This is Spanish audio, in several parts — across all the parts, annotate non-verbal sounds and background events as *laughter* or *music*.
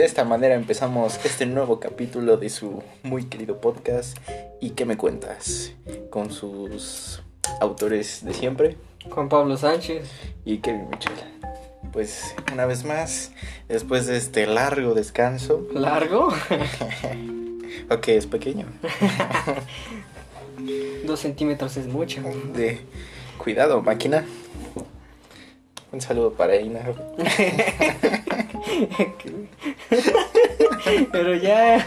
de esta manera empezamos este nuevo capítulo de su muy querido podcast. ¿Y qué me cuentas? Con sus autores de siempre. Juan Pablo Sánchez. Y Kevin Michel. Pues una vez más, después de este largo descanso. ¿Largo? *laughs* ok, es pequeño. *laughs* Dos centímetros es mucho. De cuidado, máquina. Un saludo para Ina. *laughs* *laughs* Pero ya.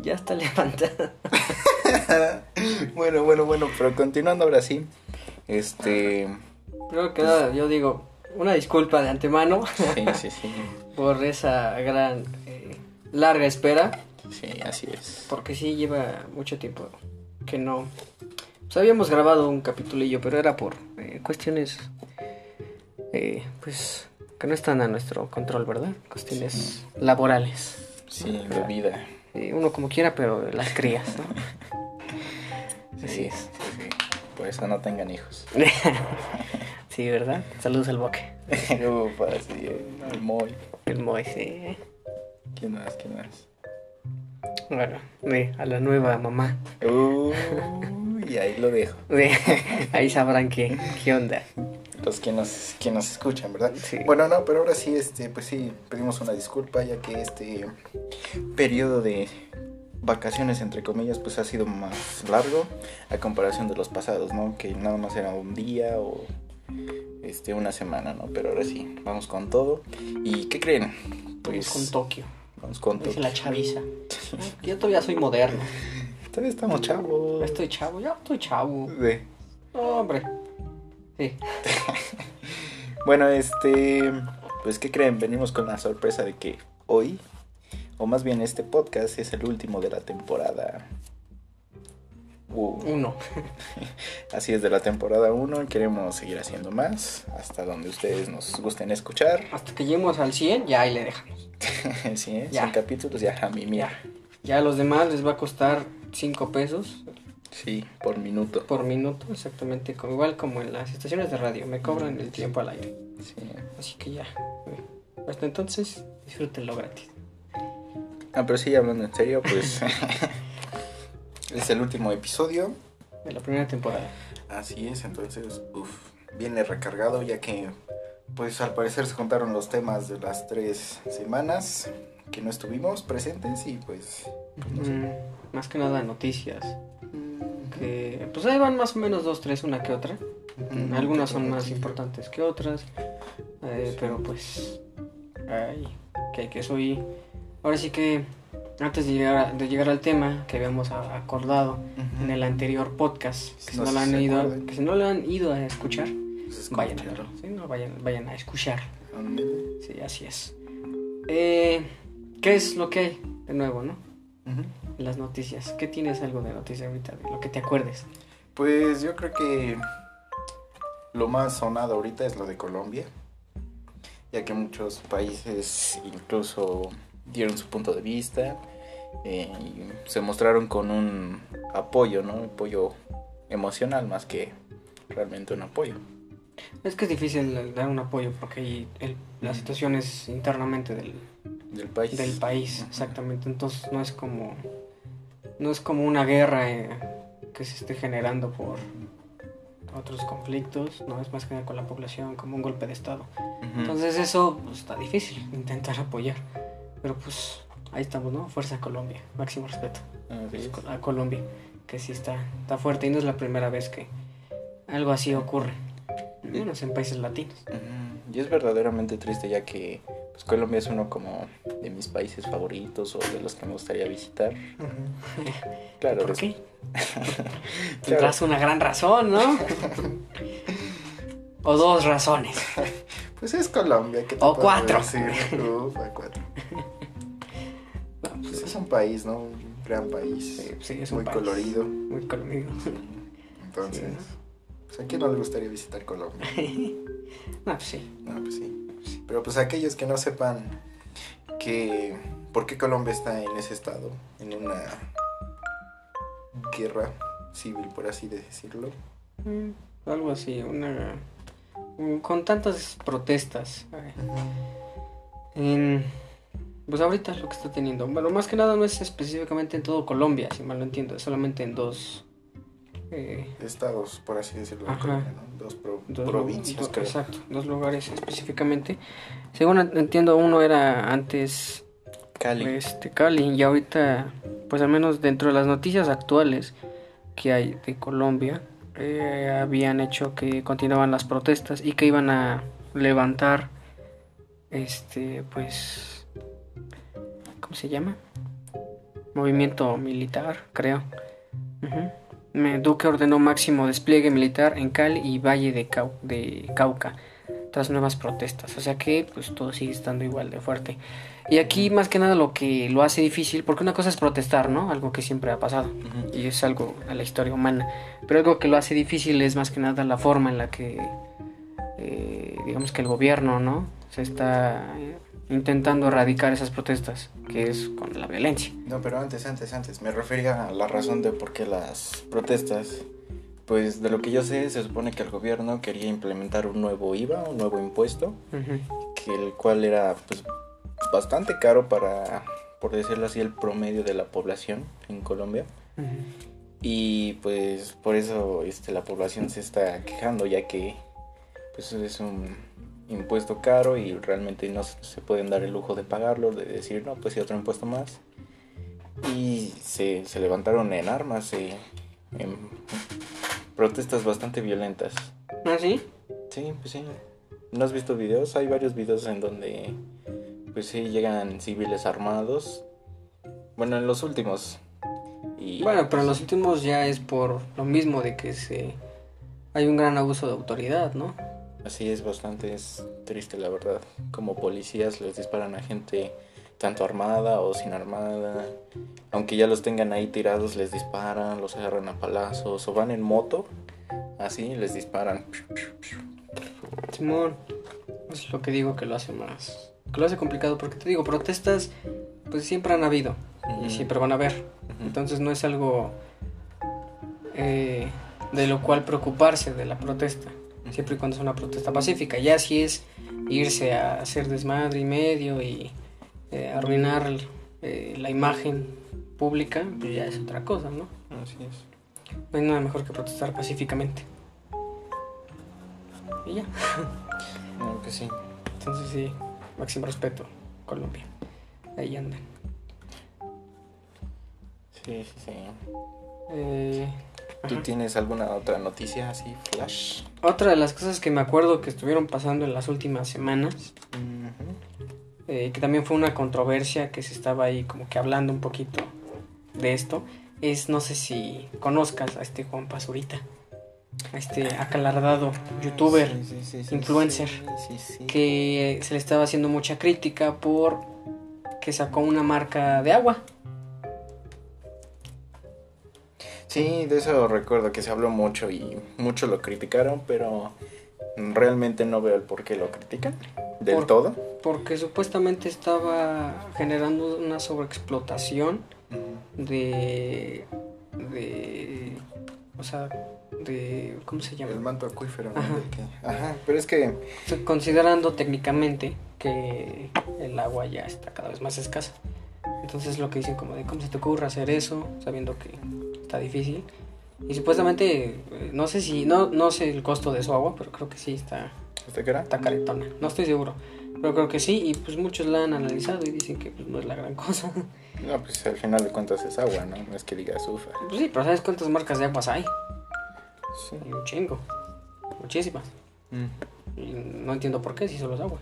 Ya está levantada. *laughs* bueno, bueno, bueno, pero continuando ahora sí. Este. Primero que nada, yo digo, una disculpa de antemano. Sí, sí, sí. *laughs* por esa gran. Eh, larga espera. Sí, así es. Porque sí lleva mucho tiempo que no. Pues habíamos grabado un capitulillo, pero era por eh, cuestiones eh, pues que no están a nuestro control, ¿verdad? Cuestiones laborales. Sí, de vida. uno como quiera, pero las crías, ¿no? *laughs* Así es. Por eso no tengan hijos. *laughs* sí, ¿verdad? Saludos al boque. *laughs* Ufa, sí, el Moy. El Moy, sí. ¿Quién más? ¿Quién más? Bueno, a la nueva mamá. Uy, ahí lo dejo. ahí sabrán qué, qué onda los que nos, que nos escuchan, ¿verdad? Bueno, no, pero ahora sí, este, pues sí, pedimos una disculpa ya que este periodo de vacaciones, entre comillas, pues ha sido más largo a comparación de los pasados, ¿no? Que nada más era un día o este, una semana, ¿no? Pero ahora sí, vamos con todo. ¿Y qué creen? Pues con Tokio. Vamos con Tokio. la chaviza. Yo todavía soy moderno. *laughs* Todavía estamos chavos. Estoy chavo, ya estoy chavo. Sí. hombre. Sí. *laughs* bueno, este, pues ¿qué creen? Venimos con la sorpresa de que hoy, o más bien este podcast, es el último de la temporada 1. *laughs* Así es, de la temporada 1 queremos seguir haciendo más, hasta donde ustedes nos gusten escuchar. Hasta que lleguemos al 100, ya ahí le dejamos. *laughs* sí, ¿eh? 100 capítulos, ya a mí, mira. Ya a los demás les va a costar 5 pesos Sí, por minuto. Por minuto, exactamente. Como, igual como en las estaciones de radio, me cobran el tiempo al aire. Sí. Así que ya. Hasta entonces, disfrútenlo gratis. Ah, pero sí, hablando en serio, pues. *laughs* es el último episodio. De la primera temporada. Así es, entonces, uff, viene recargado ya que, pues al parecer se contaron los temas de las tres semanas que no estuvimos presentes y pues... pues mm, más que nada noticias que pues ahí van más o menos dos, tres, una que otra. Algunas son más importantes que otras, eh, pero pues, ay, que, que soy, ahora sí que antes de llegar, de llegar al tema que habíamos acordado en el anterior podcast, que si no, lo han ido, que si no lo han ido a escuchar, pues vayan a verlo, no, vayan, vayan a escuchar. Sí, así es. Eh, ¿Qué es lo que hay de nuevo, no? Las noticias. ¿Qué tienes algo de noticias ahorita, de lo que te acuerdes? Pues yo creo que lo más sonado ahorita es lo de Colombia, ya que muchos países incluso dieron su punto de vista eh, y se mostraron con un apoyo, ¿no? Apoyo emocional más que realmente un apoyo. Es que es difícil dar un apoyo porque la situación es internamente del, del país. Del país, exactamente. Entonces no es como no es como una guerra eh, que se esté generando por otros conflictos, no es más que con la población, como un golpe de estado. Entonces eso pues, está difícil, intentar apoyar. Pero pues ahí estamos, ¿no? Fuerza Colombia, máximo respeto a Colombia, que sí está, está fuerte y no es la primera vez que algo así ocurre, menos en países latinos. Y es verdaderamente triste ya que pues Colombia es uno como de mis países favoritos o de los que me gustaría visitar. *laughs* Claro. ¿Por qué? *laughs* Tendrás una gran razón, ¿no? *laughs* o dos razones. Pues es Colombia. ¿qué o cuatro. Uf, cuatro. pues es un país, ¿no? Un gran país. Sí, es muy colorido. Muy colorido. Entonces, pues a quién no le gustaría visitar Colombia. no, pues sí. No, pues sí. Pero pues aquellos que no sepan que por qué Colombia está en ese estado, en una guerra civil, por así decirlo. Mm, algo así, una con tantas protestas. En, Pues ahorita es lo que está teniendo. Bueno, más que nada no es específicamente en todo Colombia, si mal no entiendo, es solamente en dos eh, estados, por así decirlo. Dos, provincias, Exacto, dos lugares específicamente. Según entiendo, uno era antes Cali. Este, Cali, y ahorita, pues al menos dentro de las noticias actuales que hay de Colombia, eh, habían hecho que continuaban las protestas y que iban a levantar, este, pues, ¿cómo se llama? Movimiento militar, creo. Duque ordenó máximo despliegue militar en Cali y Valle de, de Cauca tras nuevas protestas. O sea que pues todo sigue estando igual de fuerte. Y aquí más que nada lo que lo hace difícil, porque una cosa es protestar, ¿no? Algo que siempre ha pasado y es algo a la historia humana. Pero algo que lo hace difícil es más que nada la forma en la que, eh, digamos que el gobierno, ¿no? Se está intentando erradicar esas protestas, que es con la violencia. No, pero antes, antes, antes, me refería a la razón de por qué las protestas, pues de lo que yo sé, se supone que el gobierno quería implementar un nuevo IVA, un nuevo impuesto, que el cual era pues bastante caro para, por decirlo así, el promedio de la población en Colombia. Y pues por eso este, la población se está quejando, ya que pues es un impuesto caro y realmente no se pueden dar el lujo de pagarlo, de decir, no, pues sí, otro impuesto más. Y se, se levantaron en armas, eh, en protestas bastante violentas. ¿Ah, sí? Sí, pues sí. ¿No has visto videos? Hay varios videos en donde, pues sí, llegan civiles armados. Bueno, en los últimos. Y, bueno, pero en los últimos ya es por lo mismo de que se hay un gran abuso de autoridad, ¿no? Así es bastante es triste la verdad. Como policías les disparan a gente tanto armada o sin armada. Aunque ya los tengan ahí tirados, les disparan, los agarran a palazos o van en moto, así les disparan. Simón, es lo que digo que lo hace más, que lo hace complicado porque te digo, protestas pues siempre han habido y siempre van a haber. Entonces no es algo eh, de lo cual preocuparse de la protesta siempre y cuando es una protesta pacífica. Ya si es irse a hacer desmadre y medio y eh, arruinar eh, la imagen pública, pues ya es otra cosa, ¿no? Así es. No hay nada mejor que protestar pacíficamente. Y ya. *laughs* Claro que sí. Entonces sí, máximo respeto, Colombia. Ahí andan. Sí, sí, sí. Eh, ¿Tú tienes alguna otra noticia así, flash? Otra de las cosas que me acuerdo que estuvieron pasando en las últimas semanas, eh, que también fue una controversia que se estaba ahí como que hablando un poquito de esto, es no sé si conozcas a este Juan Pazurita, a este acalardado youtuber, influencer, que se le estaba haciendo mucha crítica por que sacó una marca de agua Sí, de eso recuerdo que se habló mucho y mucho lo criticaron, pero realmente no veo el por qué lo critican del todo. Porque supuestamente estaba generando una sobreexplotación de, de, o sea, de, ¿cómo se llama? El manto acuífero. Ajá. Ajá, pero es que... Considerando técnicamente que el agua ya está cada vez más escasa. Entonces lo que dicen como de, ¿cómo se te ocurre hacer eso? Sabiendo que difícil. Y supuestamente, eh, no sé si, no, no sé el costo de su agua, pero creo que sí está. Está caretona. No estoy seguro. Pero creo que sí, y pues muchos la han analizado y dicen que pues, no es la gran cosa. *laughs* No, pues al final de cuentas es agua, ¿no? No es que diga azufre. Pues sí, pero ¿sabes cuántas marcas de aguas hay? Sí. un chingo. Muchísimas. Mm. Y no entiendo por qué si solo es agua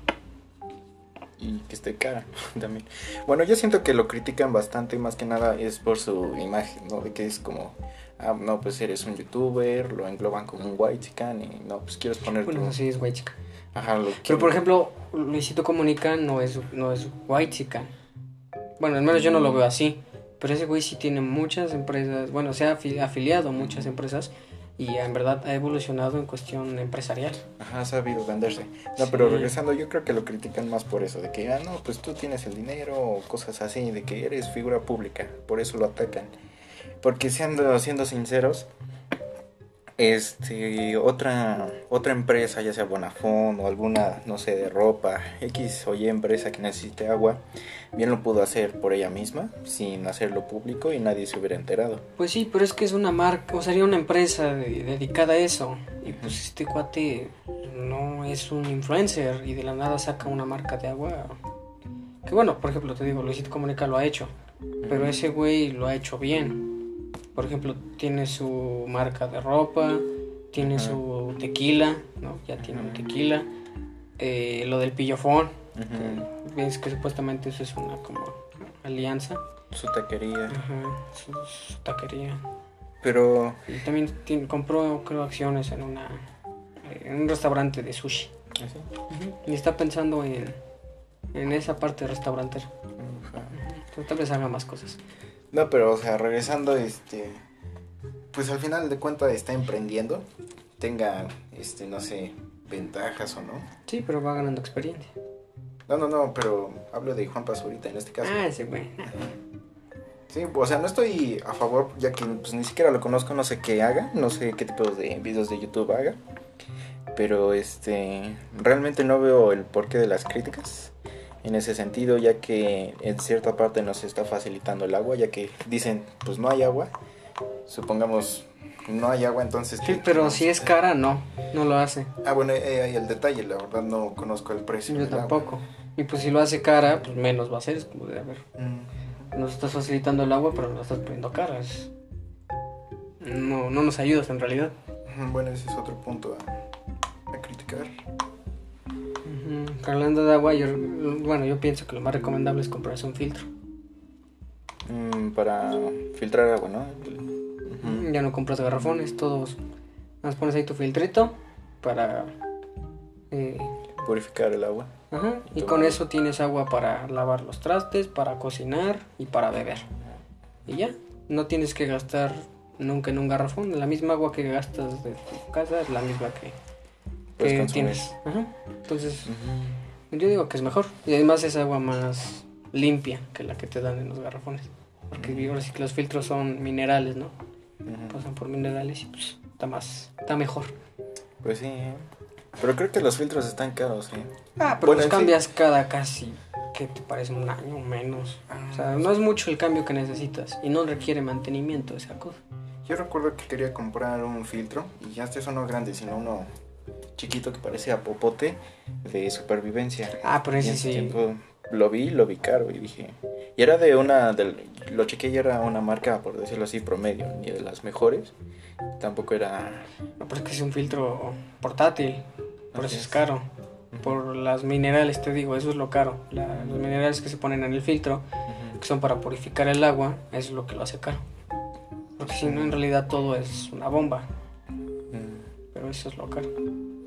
y que esté cara *laughs* también. Bueno, yo siento que lo critican bastante más que nada es por su imagen, ¿no? De que es como, ah, no, pues eres un youtuber, lo engloban como un white chican y no, pues quieres poner... Bueno, sí es white chican. Ajá, lo Pero por ejemplo, Luisito Comunica no es, no es white chican. Bueno, al menos yo no lo veo así. Pero ese güey sí tiene muchas empresas, bueno, se ha afiliado a muchas empresas y en verdad ha evolucionado en cuestión empresarial. Ajá, ha sabido venderse. No, pero regresando, yo creo que lo critican más por eso, de que, ah, no, pues tú tienes el dinero o cosas así, de que eres figura pública, por eso lo atacan. Porque siendo, siendo sinceros, este otra otra empresa ya sea Bonafón o alguna no sé de ropa X o Y empresa que necesite agua bien lo pudo hacer por ella misma sin hacerlo público y nadie se hubiera enterado. Pues sí pero es que es una marca o sería una empresa dedicada a eso. Y pues este cuate no es un influencer y de la nada saca una marca de agua. Que bueno por ejemplo te digo Luisito Comunica lo ha hecho pero ese güey lo ha hecho bien por ejemplo, tiene su marca de ropa, tiene su tequila, ¿no? Ya tiene un tequila. Eh, lo del pillofón, ves que supuestamente eso es una como alianza. Su taquería. su, taquería. Pero... Y también compró, creo, acciones en una en un restaurante de sushi. ¿Ah, y está pensando en, en esa parte de restaurante. tal vez haga más cosas. No, pero, o sea, regresando, este. Pues al final de cuentas está emprendiendo. Tenga, este, no sé, ventajas o no. Sí, pero va ganando experiencia. No, no, no, pero hablo de Juan Pazurita en este caso. Ah, ese güey. Sí, o sea, no estoy a favor, ya que pues, ni siquiera lo conozco, no sé qué haga, no sé qué tipo de videos de YouTube haga. Pero este, realmente no veo el porqué de las críticas en ese sentido, ya que en cierta parte nos está facilitando el agua, ya que dicen, pues no hay agua, supongamos no hay agua, entonces... Sí, pero si es cara, no, no lo hace. Ah, bueno, eh, ahí el detalle, la verdad no conozco el precio. Yo tampoco. Y pues si lo hace cara, pues menos va a ser, es como de, a ver, mm. nos estás facilitando el agua, pero nos estás poniendo cara. No, no nos ayudas en realidad. Bueno, ese es otro punto a, a criticar. Hablando de agua, yo, bueno, yo pienso que lo más recomendable es comprarse un filtro. Mm, para filtrar agua, ¿no? Ya no compras garrafones, todos. Más pones ahí tu filtrito para eh, purificar el agua. Ajá, y con eso tienes agua para lavar los trastes, para cocinar y para beber. Y ya, no tienes que gastar nunca en un garrafón. La misma agua que gastas de tu casa es la misma que que tienes. Entonces, yo digo que es mejor. Y además es agua más limpia que la que te dan en los garrafones. Porque ahora sí que los filtros son minerales, ¿no? Pasan por minerales y pues está más, está mejor. Pues sí, ¿eh? pero creo que los filtros están caros, ¿eh? Ah, pero los cambias cada casi, ¿qué te parece? Un año o menos. o sea, no es mucho el cambio que necesitas y no requiere mantenimiento esa cosa. Yo recuerdo que quería comprar un filtro y ya este eso no grande, sino uno chiquito que parecía popote de supervivencia. Ah, por eso sí. lo vi, lo vi caro y dije. Y era de una. De, lo chequé y era una marca, por decirlo así, promedio, ni de las mejores. Tampoco era. No, pero es que es un filtro portátil, por eso es caro. Por las minerales, te digo, eso es lo caro. los minerales que se ponen en el filtro, que son para purificar el agua, eso es lo que lo hace caro. Porque si no, en realidad todo es una bomba. Eso es lo caro.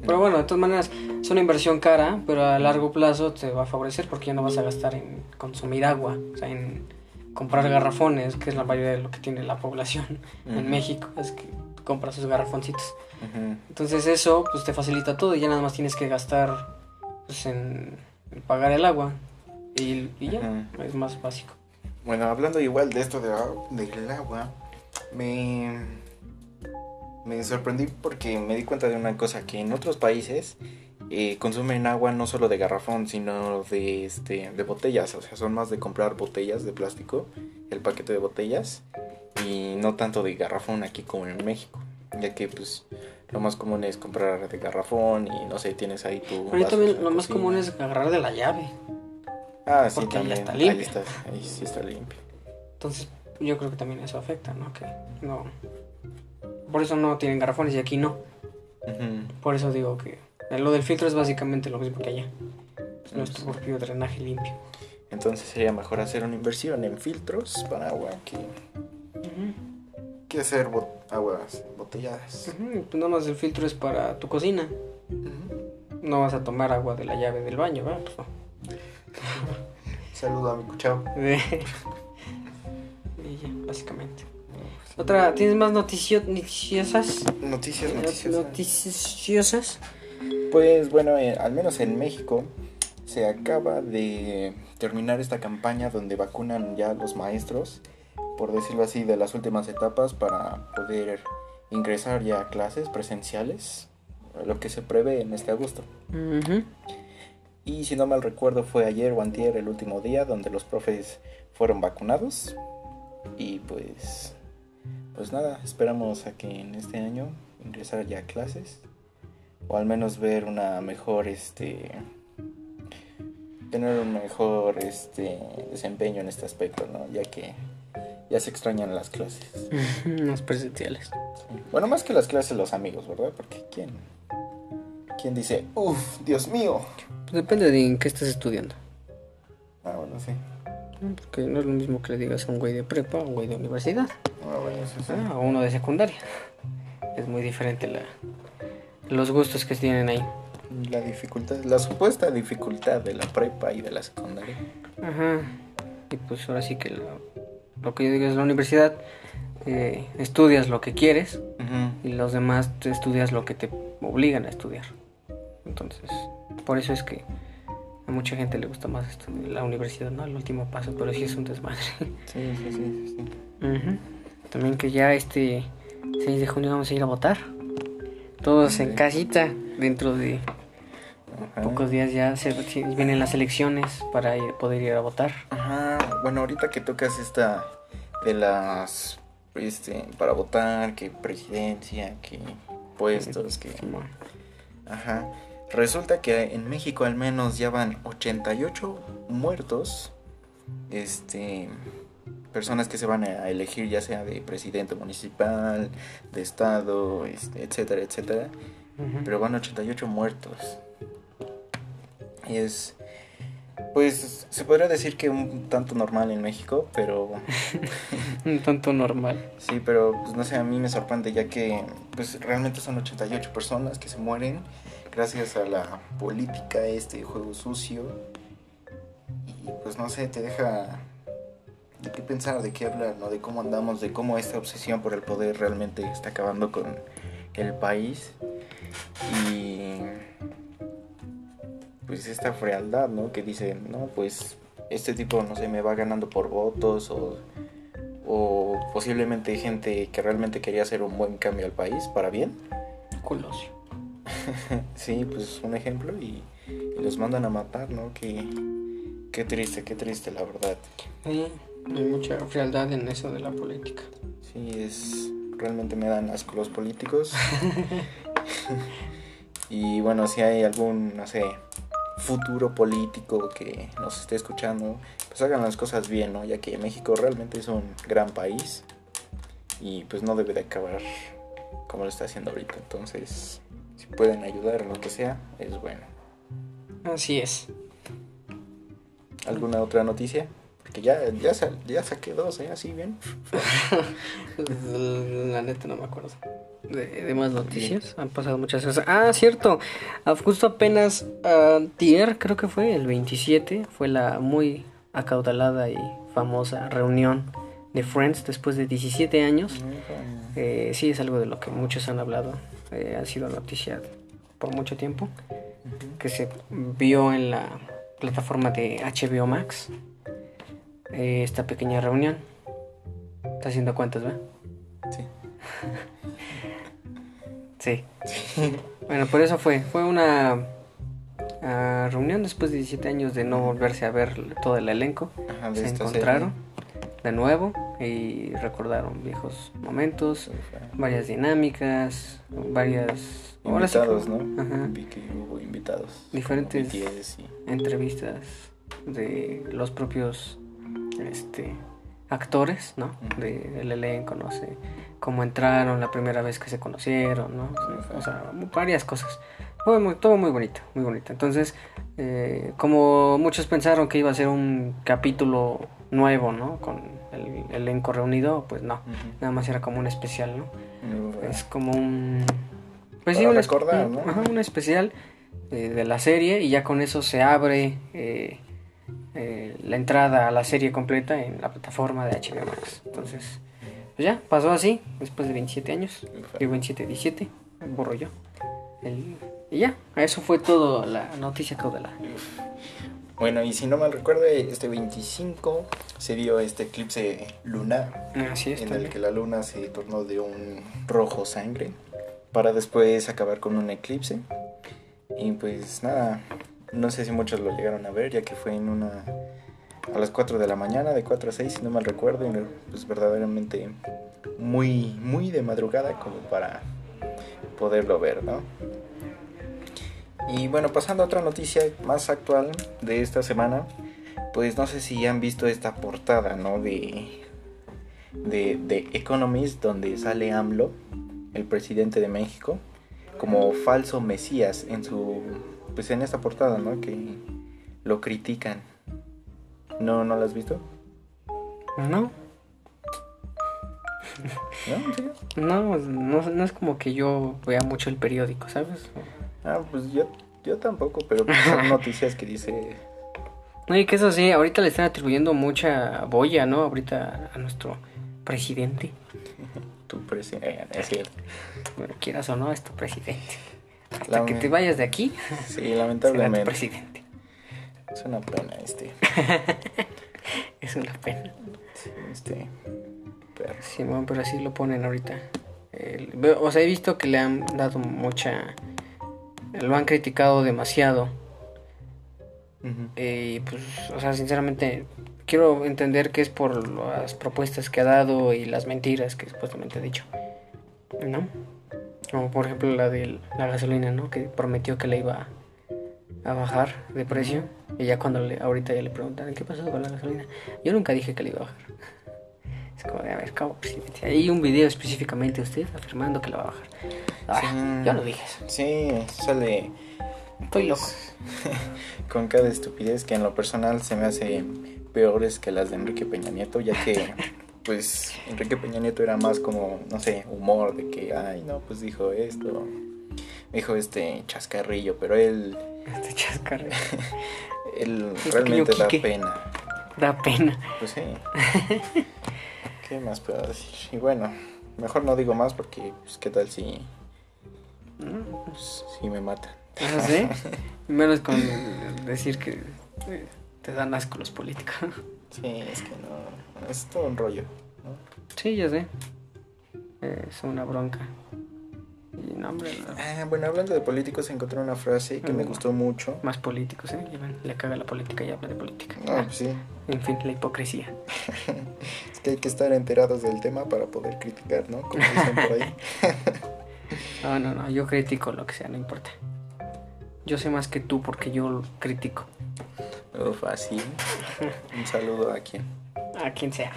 Pero bueno, de todas maneras, es una inversión cara, pero a largo plazo te va a favorecer porque ya no vas a gastar en consumir agua, o sea, en comprar garrafones, que es la mayoría de lo que tiene la población en México, es que compras sus garrafoncitos. Entonces eso pues te facilita todo y ya nada más tienes que gastar pues, en, pagar el agua y, ya, es más básico. Bueno, hablando igual de esto de, del agua, me me sorprendí porque me di cuenta de una cosa, que en otros países eh, consumen agua no solo de garrafón, sino de, este, de botellas, o sea, son más de comprar botellas de plástico, el paquete de botellas, y no tanto de garrafón aquí como en México, ya que pues lo más común es comprar de garrafón y no sé, tienes ahí tu... Pero también lo más común es agarrar de la llave. Ah, sí, también. Ahí está limpio. Ahí, sí está limpio. Entonces, yo creo que también eso afecta, ¿no? Que no por eso no tienen garrafones y aquí no. Por eso digo que lo del filtro es básicamente lo mismo que allá. Es nuestro propio drenaje limpio. Entonces sería mejor hacer una inversión en filtros para agua que, que hacer aguas botelladas. Pues no más el filtro es para tu cocina. No vas a tomar agua de la llave del baño, ¿verdad? Pues no. Saludo a mi cuchao. *laughs* *laughs* y ya, básicamente. Otra, ¿tienes más noticiosas? Noticias, noticiosas. Noticiosas. Pues bueno, eh, al menos en México se acaba de terminar esta campaña donde vacunan ya a los maestros, por decirlo así, de las últimas etapas para poder ingresar ya a clases presenciales, lo que se prevé en este agosto. Y si no mal recuerdo fue ayer o antier el último día donde los profes fueron vacunados. Y pues, pues nada, esperamos a que en este año ingresar ya a clases. O al menos ver una mejor, este, tener un mejor, este, desempeño en este aspecto, ¿no? Ya que ya se extrañan las clases. *laughs* Las presenciales. Bueno, más que las clases, los amigos, ¿verdad? Porque ¿quién, quién dice, uff, Dios mío? Pues depende de en qué estés estudiando. Ah, bueno, sí. Porque no es lo mismo que le digas a un güey de prepa o un güey de universidad. Ah, bueno, eso sí. Ah, o uno de secundaria. Es muy diferente la, los gustos que tienen ahí. La dificultad, la supuesta dificultad de la prepa y de la secundaria. Ajá. Y pues ahora sí que lo, lo que yo digo es la universidad. eh, estudias lo que quieres y los demás estudias lo que te obligan a estudiar. Entonces, por eso es que a mucha gente le gusta más estu- la universidad, ¿no? El último paso, pero sí es un desmadre. *laughs* Sí, sí, sí, sí. Ujú. También que ya este 6 de junio vamos a ir a votar. Todos en casita, dentro de Ajá. pocos días ya se, vienen las elecciones para ir- poder ir a votar. Ajá, bueno, ahorita que tocas esta de las, este, para votar, que presidencia, que puestos, que... Ajá. Resulta que en México al menos ya van 88 muertos. Este. Personas que se van a elegir, ya sea de presidente municipal, de estado, este, etcétera, etcétera. Ujú. Pero van 88 muertos. Y es. Pues se podría decir que un tanto normal en México, pero. *laughs* Un tanto normal. Sí, pero pues no sé, a mí me sorprende ya que pues realmente son 88 personas que se mueren gracias a la política, este juego sucio. Y pues no sé, te deja de qué pensar, de qué hablar, ¿no? De cómo andamos, de cómo esta obsesión por el poder realmente está acabando con el país. Y pues esta frialdad, ¿no? Que dicen, no, pues este tipo, no sé, me va ganando por votos o o posiblemente gente que realmente quería hacer un buen cambio al país para bien. Colosio. *laughs* Sí, pues un ejemplo y, y los mandan a matar, ¿no? Qué, qué triste, qué triste, la verdad. Sí, hay mucha frialdad en eso de la política. Sí, es realmente me dan asco los políticos. *laughs* *laughs* y bueno, si hay algún, no sé, futuro político que nos esté escuchando, pues hagan las cosas bien, ¿no? Ya que México realmente es un gran país y pues no debe de acabar como lo está haciendo ahorita. Entonces, si pueden ayudar lo que sea, es bueno. Así es. ¿Alguna otra noticia? Porque ya, ya, sa- ya saqué dos, ¿eh? Así bien. *laughs* La neta no me acuerdo. De, de más noticias. Han pasado muchas cosas. Ah, cierto. Ah, Justo apenas antier, creo que fue el 27, fue la muy acaudalada y famosa reunión de Friends después de 17 años. Eh, sí, es algo de lo que muchos han hablado. Eh, ha sido noticia por mucho tiempo. Que se vio en la plataforma de HBO Max. eh, esta pequeña reunión. Está haciendo cuentas, ¿verdad? Sí. *laughs* Sí. bueno, por eso fue. Fue una ah, reunión después de 17 años de no volverse a ver todo el elenco. Ajá, Se encontraron de nuevo y recordaron viejos momentos, varias dinámicas, varias Invitados, ¿no? Ajá. Vi que hubo invitados. Diferentes- y- entrevistas de los propios este actores, ¿no? Ujú. De- del elenco, no sé, cómo entraron la primera vez que se conocieron, ¿no? O sea, varias cosas. Fue muy- todo muy bonito, muy bonito. Entonces, eh, como muchos pensaron que iba a ser un capítulo nuevo, ¿no? Con el elenco reunido, pues no. Ujú. Nada más era como un especial, ¿no? Muy bueno. Es como un... Pues Para sí, un, recordar, un- ¿no? ajá, un especial eh, de la serie y ya con eso se abre eh, eh, la entrada a la serie completa en la plataforma de HBO Max. Entonces, pues ya, pasó así, después de 27 años. Digo 27, 17, borro yo. El- y ya, eso fue todo la noticia caudalada. Bueno, y si no mal recuerdo, este 25 se dio este eclipse lunar. Así es. en también. el que la luna se tornó de un rojo sangre para después acabar con un eclipse. Y pues nada, no sé si muchos lo llegaron a ver, ya que fue en una a las 4 de la mañana, de 4 a 6, si no mal recuerdo, y pues verdaderamente muy muy de madrugada como para poderlo ver, ¿no? Y bueno, pasando a otra noticia más actual de esta semana, pues no sé si han visto esta portada, ¿no? De de, de Economist donde sale AMLO, el presidente de México, como falso mesías en su pues en esta portada, ¿no? Que lo critican. ¿No no lo has visto? No, ¿No? ¿En serio? no, no, no es como que yo vea mucho el periódico, ¿sabes? Ah, pues yo yo tampoco, pero pues son *laughs* noticias que dice No, y que eso sí, ahorita le están atribuyendo mucha boya, ¿no? Ahorita a nuestro presidente. *laughs* tu presidente, es cierto. Bueno, quieras o no, es tu presidente. Hasta que te vayas de aquí, *laughs* Sí, será tu lamentablemente. presidente. Es una pena este Es una pena. este perro. Simón, pero así lo ponen ahorita. El- o sea, he visto que le han dado mucha... Lo han criticado demasiado. Y pues, o sea, sinceramente, quiero entender que es por las propuestas que ha dado y las mentiras que supuestamente ha dicho. ¿No? Como por ejemplo la de la gasolina, ¿no? Que prometió que le iba a bajar de precio. Y ya cuando le, ahorita ya le preguntan, ¿qué pasó con la gasolina? Yo nunca dije que le iba a bajar. Como de, a ver, ¿cómo, presidente? Hay un video específicamente de usted afirmando que la va a bajar. Ah, Sí. Yo no dije. Sí, sale Estoy loco. *laughs* con cada estupidez que en lo personal se me hace peores que las de Enrique Peña Nieto, ya que *laughs* pues Enrique Peña Nieto era más como, no sé, humor de que, ay, no, pues dijo esto, dijo este chascarrillo, pero él, Este chascarrillo. *laughs* él pequeño realmente da Quique. pena. Da pena. Pues sí. ¿Qué más puedo decir? Y bueno, mejor no digo más porque, pues, ¿qué tal si, pues, si me matan? ¿Ah, sí? *laughs* Menos con decir que eh, te dan asco los políticos. Sí, es que no, es todo un rollo, ¿no? Sí, ya sé. Es una bronca. No. Ah, bueno, hablando de políticos, encontré una frase que me Mm. gustó mucho. más políticos, ¿eh? Le caga la política y habla de política. No, pues sí, *laughs* En fin, la hipocresía. *laughs* es que hay que estar enterados del tema para poder criticar, ¿no? Como dicen por ahí. *laughs* No, no, no, yo critico lo que sea, no importa. Yo sé más que tú porque yo lo critico. Uf, así. Un saludo a quien. A quien sea.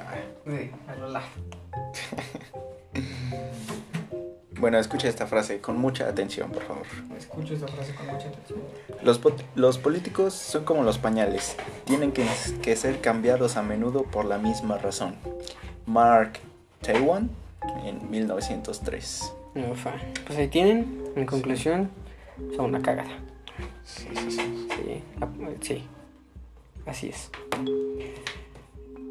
Ah, Sí, a Lola. Bueno, escucha esta frase con mucha atención, por favor. Escucho esa frase con mucha atención. Los, los políticos son como los pañales, tienen que, que ser cambiados a menudo por la misma razón. Mark Twain en 1903. Ufa. Pues ahí tienen, en conclusión, son una cagada. Sí, sí, sí. Sí, sí. Así es.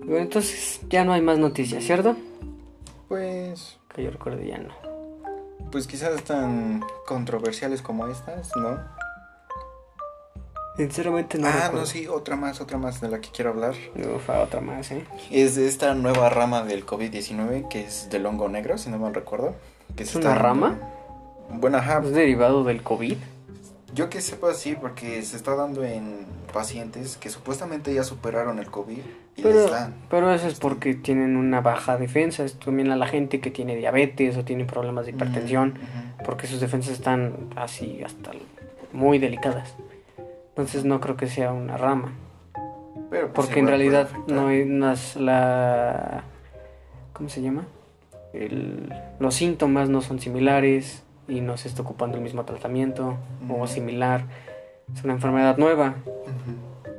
Bueno, entonces ya no hay más noticias, ¿cierto? Pues, Que yo recuerde ya no. Pues quizás tan controversiales como estas, ¿no? Sinceramente no ah, recuerdo. no, sí, otra más, otra más de la que quiero hablar. Ufa, otra más, ¿eh? Es de esta nueva rama del COVID-19 que es del hongo negro, si no mal recuerdo. Que ¿Es una rama? Bueno, ajá. ¿Es derivado del COVID? Yo que sepa sí, porque se está dando en pacientes que supuestamente ya superaron el COVID y Pero, les dan. pero eso es porque tienen una baja defensa. Es también a la gente que tiene diabetes o tiene problemas de hipertensión. Porque sus defensas están así hasta muy delicadas. Entonces no creo que sea una rama. Pero, pues, Porque en realidad no es la... ¿Cómo se llama? El- los síntomas no son similares y no se está ocupando el mismo tratamiento o Ujú. similar. Es una enfermedad nueva Ujú.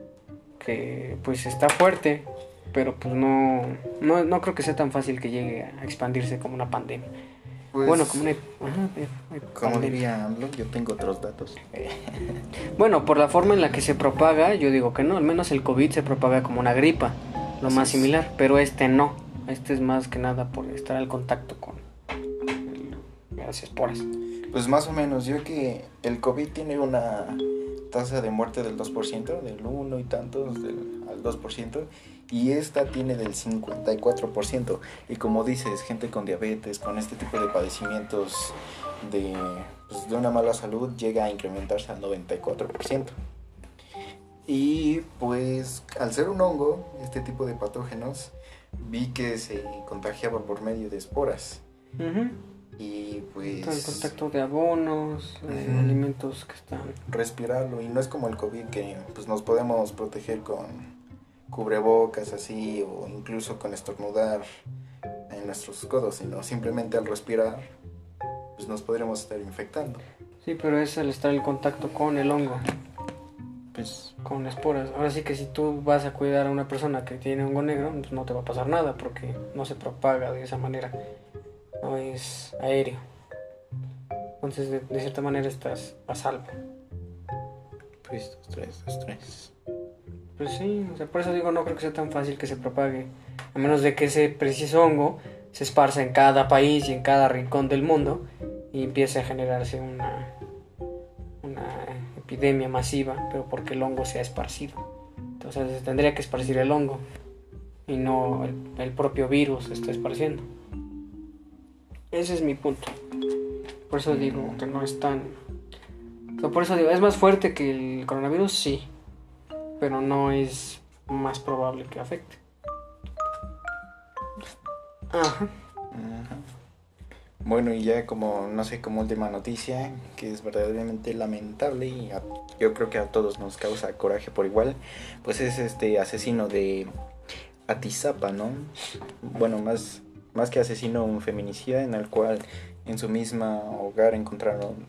que pues está fuerte, pero pues no, no, no creo que sea tan fácil que llegue a expandirse como una pandemia. Pues, bueno, como una... ajá, como diría AMLO, yo tengo otros datos. *laughs* Bueno, por la forma en la que se propaga, yo digo que no, al menos el COVID se propaga como una gripa, lo Así más es. similar, pero este no. Este es más que nada por estar al contacto con las esporas. Pues más o menos, yo que el COVID tiene una tasa de muerte del 2%, del 1 y tantos al 2%, y esta tiene del 54%. Y como dices, gente con diabetes, con este tipo de padecimientos de, pues, de una mala salud, llega a incrementarse al 94%. Y pues al ser un hongo, este tipo de patógenos, vi que se contagiaba por medio de esporas. Y pues... el contacto de abonos, alimentos que están... Respirarlo. Y no es como el COVID que pues nos podemos proteger con cubrebocas así o incluso con estornudar en nuestros codos, sino simplemente al respirar pues nos podríamos estar infectando. Sí, pero es al estar en contacto con el hongo. Pues con esporas. Ahora sí que si tú vas a cuidar a una persona que tiene hongo negro, pues no te va a pasar nada porque no se propaga de esa manera. No es aéreo. Entonces, de, cierta manera estás a salvo. Pues dos, tres, dos, tres. Pues sí, o sea, por eso digo, no creo que sea tan fácil que se propague. A menos de que ese preciso hongo se esparza en cada país y en cada rincón del mundo y empiece a generarse una, una epidemia masiva, pero porque el hongo se ha esparcido. Entonces tendría que esparcir el hongo y no el, propio virus se está esparciendo. Ese es mi punto. Por eso digo que no es tan... por eso digo, es más fuerte que el coronavirus, sí, pero no es más probable que afecte. Ajá. Bueno, y ya como, no sé, como última noticia, que es verdaderamente lamentable y yo creo que a todos nos causa coraje por igual, pues es este asesino de Atizapa, ¿no? Bueno, más, más que asesino, un feminicida en el cual en su misma hogar encontraron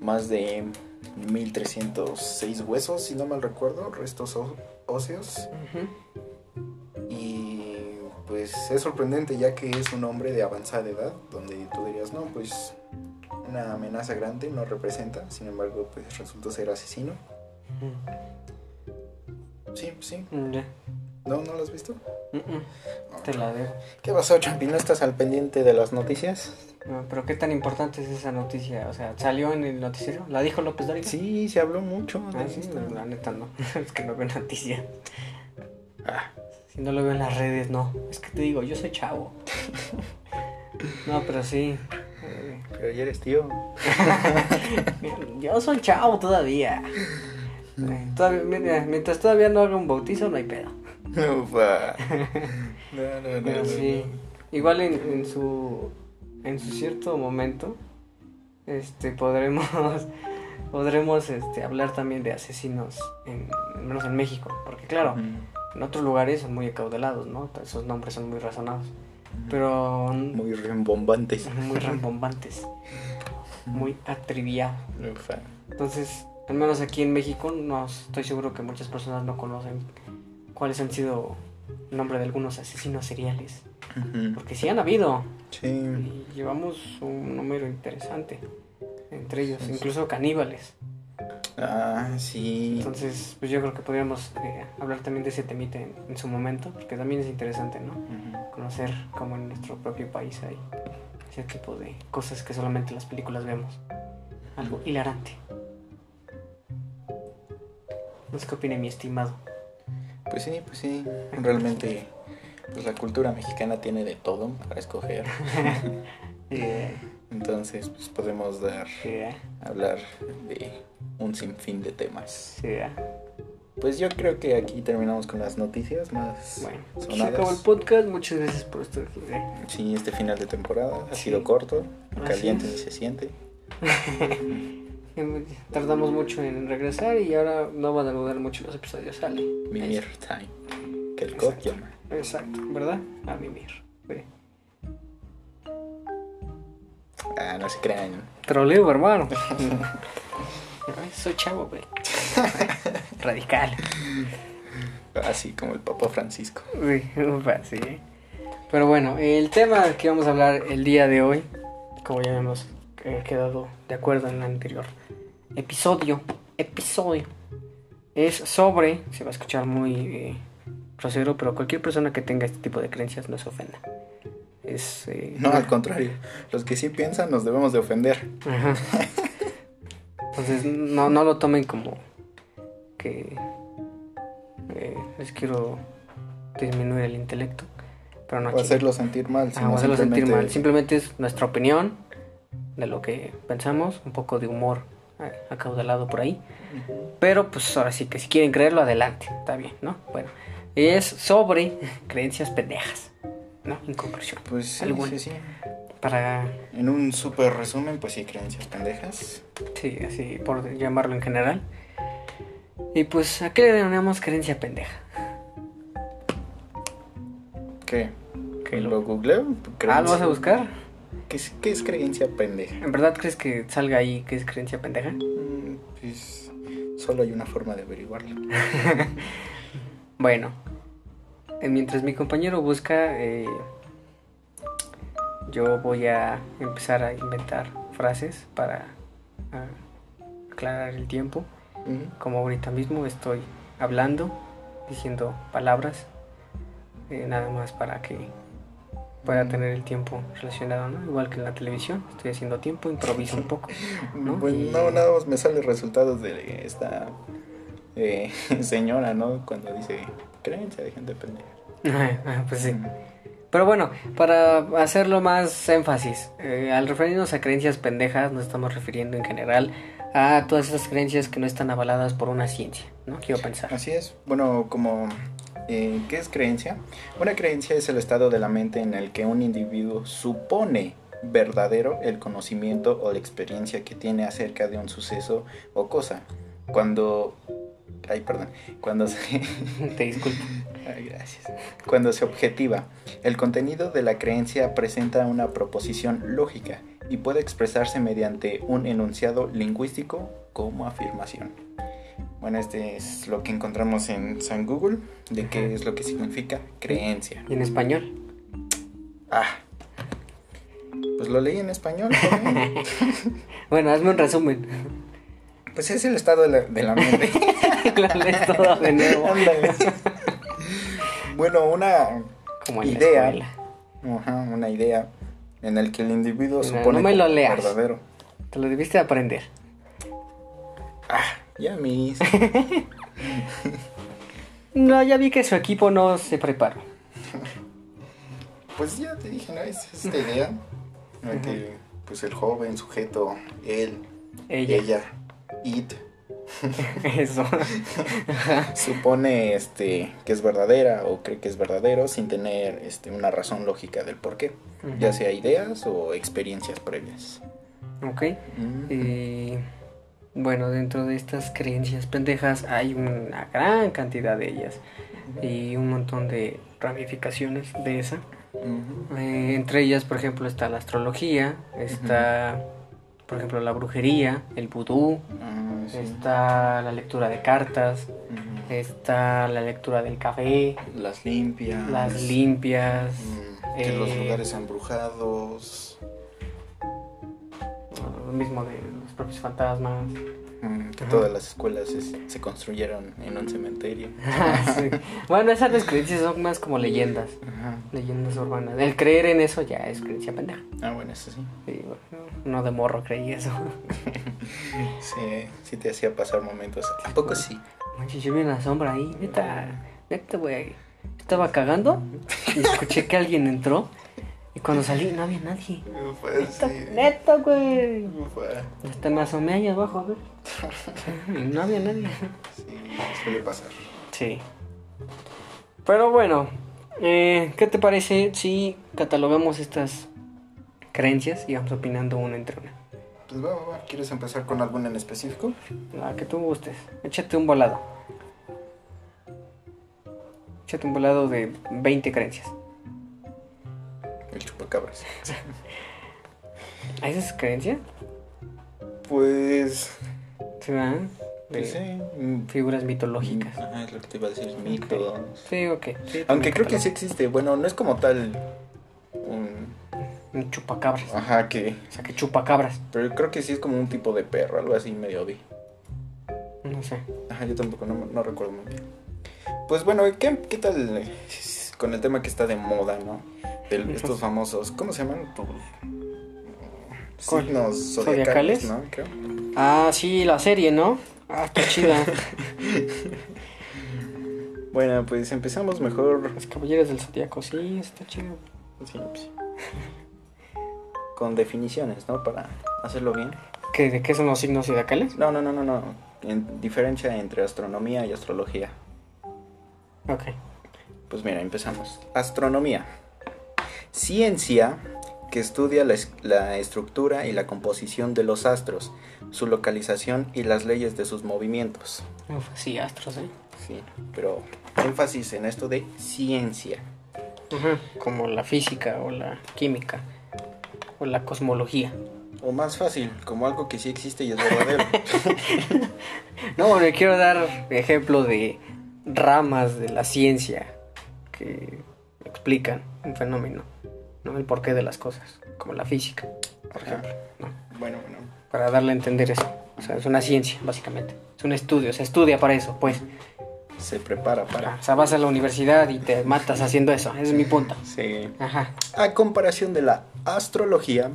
más de 1306 huesos, si no mal recuerdo, restos óseos. Y pues es sorprendente ya que es un hombre de avanzada edad, donde tú dirías, no, pues una amenaza grande no representa, sin embargo, pues resultó ser asesino. Sí, sí. ¿No? ¿No lo has visto? Te la dejo. ¿Qué pasó, Champi? ¿No estás al pendiente de las noticias? pero qué tan importante es esa noticia. O sea, ¿salió en el noticiero? ¿La dijo López Dóriga? Sí, se habló mucho. Ah, sí, la neta no. *laughs* es que no veo noticia. Ah. Si no lo veo en las redes, no. Es que te digo, yo soy chavo. *laughs* no, pero sí. Pero ya eres tío. *laughs* yo soy chavo todavía. mientras todavía no haga un bautizo, no hay pedo. Ufa. *laughs* No, no, no. Pero sí. Igual en, en, su en su cierto momento, este podremos *laughs* podremos este hablar también de asesinos en menos en México, porque claro. En otros lugares son muy acaudalados, ¿no? Esos nombres son muy razonados. Pero... Muy rembombantes. *laughs* Muy rembombantes. muy atriviados. Entonces, al menos aquí en México, no estoy seguro que muchas personas no conocen cuáles han sido el nombre de algunos asesinos seriales. Porque sí han habido. Sí. Y llevamos un número interesante entre ellos, incluso caníbales. Ah, sí. Entonces, pues yo creo que podríamos eh, hablar también de ese temite en, su momento, porque también es interesante, ¿no? Conocer cómo en nuestro propio país hay ese tipo de cosas que solamente en las películas vemos. Algo hilarante. No sé qué opina mi estimado. Pues sí, pues sí. Realmente, pues la cultura mexicana tiene de todo para escoger. *laughs* Entonces, pues podemos dar, hablar de un sinfín de temas. Sí, Pues yo creo que aquí terminamos con las noticias más bueno, sonadas. Se acabó el podcast, muchas gracias por estar aquí. Sí, este final de temporada ha sido corto, caliente se siente. *laughs* *laughs* Tardamos mucho en regresar y ahora no van a dudar mucho los episodios, sale. Mimir time, que el COD llama. Exacto, ¿verdad? A mimir. Ah, no se crean. Troleo, hermano. *laughs* Soy chavo, güey. *laughs* Radical. Así como el Papa Francisco. Sí, sí. Pero bueno, el tema que vamos a hablar el día de hoy, como ya hemos eh, quedado de acuerdo en el anterior episodio, episodio, es sobre, se va a escuchar muy eh, grosero, pero cualquier persona que tenga este tipo de creencias no se ofenda. Es, eh, no, al contrario. Los que sí piensan nos debemos de ofender. Entonces, no, no lo tomen como que eh, les quiero disminuir el intelecto. Pero no o hacerlo sentir mal. Ah, o hacerlo sentir mal. Simplemente es nuestra opinión de lo que pensamos, un poco de humor acaudalado por ahí. Pero pues ahora sí que si quieren creerlo, adelante, está bien, ¿no? Bueno, es sobre *laughs* creencias pendejas, ¿no? En conclusión. Pues sí, sí, sí. Para... En un súper resumen, pues sí, creencias pendejas. Sí, así por llamarlo en general. Y pues, ¿a qué le denominamos creencia pendeja? ¿Qué? ¿Que lo googleo? Ah, ¿lo vas a buscar? ¿Qué es, ¿Qué es, creencia pendeja? ¿En verdad crees que salga ahí qué es creencia pendeja? Mm, pues solo hay una forma de averiguarlo. *laughs* bueno, eh, mientras mi compañero busca, eh, yo voy a empezar a inventar frases para aclarar el tiempo. Como ahorita mismo estoy hablando, diciendo palabras, eh, nada más para que pueda tener el tiempo relacionado, ¿no? Igual que en la televisión, estoy haciendo tiempo, improviso un poco, *laughs* ¿no? Pues no, nada más me salen resultados de esta eh, *laughs* señora, ¿no? Cuando dice creencia de gente pendeja. *laughs* Ah, pues sí. Pero bueno, para hacerlo más énfasis, eh, al referirnos a creencias pendejas, nos estamos refiriendo en general a todas esas creencias que no están avaladas por una ciencia, ¿no? Quiero pensar. Así es. Bueno, como eh, ¿Qué es creencia? Una creencia es el estado de la mente en el que un individuo supone verdadero el conocimiento o la experiencia que tiene acerca de un suceso o cosa. Cuando... Ay, perdón. Cuando se... *laughs* Te disculpo. Ay, gracias. Cuando se objetiva, el contenido de la creencia presenta una proposición lógica y puede expresarse mediante un enunciado lingüístico como afirmación. Bueno, este es lo que encontramos en San Google, de qué es lo que significa creencia. ¿Y en español? Ah, pues lo leí en español. *laughs* *laughs* bueno, hazme un resumen. Pues es el estado de la, mente. *laughs* lo lees todo de nuevo. bueno, una idea. una idea en el que el individuo supone no me lo leas. verdadero. Te lo debiste aprender. Ah, ya mis. *laughs* no, ya vi que su equipo no se preparó. Pues ya te dije, ¿no? Es esta idea. Que pues el joven sujeto, él, ella, ella it. *laughs* Eso. *laughs* supone este que es verdadera o cree que es verdadero sin tener este, una razón lógica del por qué, ya sea ideas o experiencias previas. Ok. Y bueno, dentro de estas creencias pendejas hay una gran cantidad de ellas y un montón de ramificaciones de esa. Eh, entre ellas, por ejemplo, está la astrología, está, por ejemplo, la brujería, el vudú, ah, está la lectura de cartas, está la lectura del café, las limpias, las limpias, que los eh, lugares embrujados, lo mismo de propios fantasmas. Mm, que todas las escuelas se, construyeron en un cementerio. *laughs* Bueno, esas creencias son más como leyendas. Leyendas urbanas. El creer en eso ya es creencia pendeja. Ah, bueno, eso sí. no de morro creí eso. *laughs* sí, sí te hacía pasar momentos. Tampoco sí. Manches, yo vi una sombra ahí. Neta, neta, güey. Estaba cagando y escuché que alguien entró. Y cuando salí no había nadie. Neto, güey. Hasta me asomé ahí abajo, a ver. *laughs* y no había nadie. Sí, suele pasar. Sí. Pero bueno, eh, ¿qué te parece si catalogamos estas creencias y vamos opinando una entre una? Pues va, va, va. ¿Quieres empezar con alguna en específico? La que tú gustes. Échate un volado. Échate un volado de 20 creencias. El chupacabras. ¿Hay esa creencia? Pues. ¿Sí, pues sí. Figuras mitológicas. Ajá, es lo que te iba a decir, mitos. Sí, ok. Aunque creo que sí existe. Bueno, no es como tal un. Un chupacabras. Ajá, que. O sea, que chupacabras. Pero creo que sí es como un tipo de perro, algo así medio vi. No sé. Ajá, yo tampoco, no, no recuerdo muy bien. Pues bueno, ¿qué, ¿qué tal con el tema que está de moda, no? estos famosos, ¿cómo se llaman? Tus signos zodiacales, ¿no? Ah, sí, la serie, ¿no? Ah, está chida. *laughs* bueno, pues empezamos mejor. Los caballeros del zodiaco, sí, está chido. Sí, pues. *laughs* Con definiciones, ¿no? Para hacerlo bien. ¿Qué, ¿De qué son los signos zodiacales? No, no, no, no, no. En diferencia entre astronomía y astrología. Ok. Pues mira, empezamos. Astronomía. Ciencia que estudia la, la, estructura y la composición de los astros, su localización y las leyes de sus movimientos. Uf, sí, astros, ¿eh? Sí, pero énfasis en esto de ciencia. Como la física o la química o la cosmología. O más fácil, como algo que sí existe y es verdadero. *laughs* *laughs* no, bueno, quiero dar ejemplo de ramas de la ciencia que explican un fenómeno, ¿no? El porqué de las cosas, como la física, por ejemplo. ¿no? Bueno, bueno. Para darle a entender eso. O sea, es una ciencia, básicamente. Es un estudio, se estudia para eso, pues. Se prepara para. O sea, vas a la universidad y te matas haciendo eso. Ese es mi punto. Sí. Ajá. A comparación de la astrología,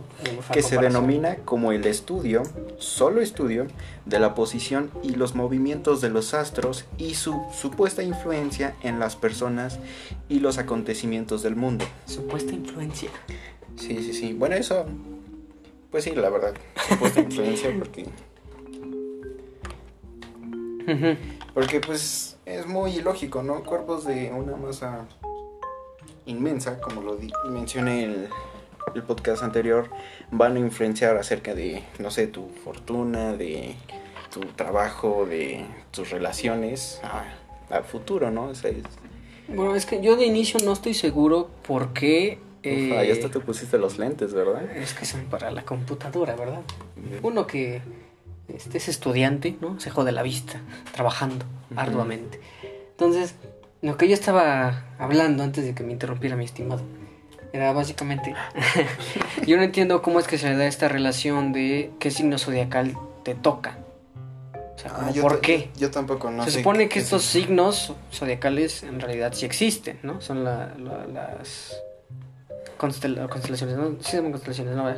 que se denomina como el estudio, solo estudio, de la posición y los movimientos de los astros y su supuesta influencia en las personas y los acontecimientos del mundo. Supuesta influencia. Sí, sí, sí. Bueno, eso, pues sí, la verdad. Supuesta *laughs* influencia porque... Porque pues es muy lógico, ¿no? Cuerpos de una masa inmensa, como lo mencioné el, el podcast anterior, van a influenciar acerca de, no sé, tu fortuna, de tu trabajo, de tus relaciones al futuro, ¿no? O sea, es... Bueno, es que yo de inicio no estoy seguro por qué... Eh... Ya hasta te pusiste los lentes, ¿verdad? Es que son para la computadora, ¿verdad? Uno que este, es estudiante, ¿no? Se jode la vista, trabajando uh -huh. arduamente. Entonces, lo que yo estaba hablando antes de que me interrumpiera mi estimado, era básicamente, *laughs* yo no entiendo cómo es que se le da esta relación de qué signo zodiacal te toca. O sea, ah, yo ¿por qué? Yo tampoco no Se sé supone que es estos signos zodiacales en realidad sí existen, ¿no? Son la- la- las constel- constelaciones, ¿no? Sí se llaman constelaciones, ¿no?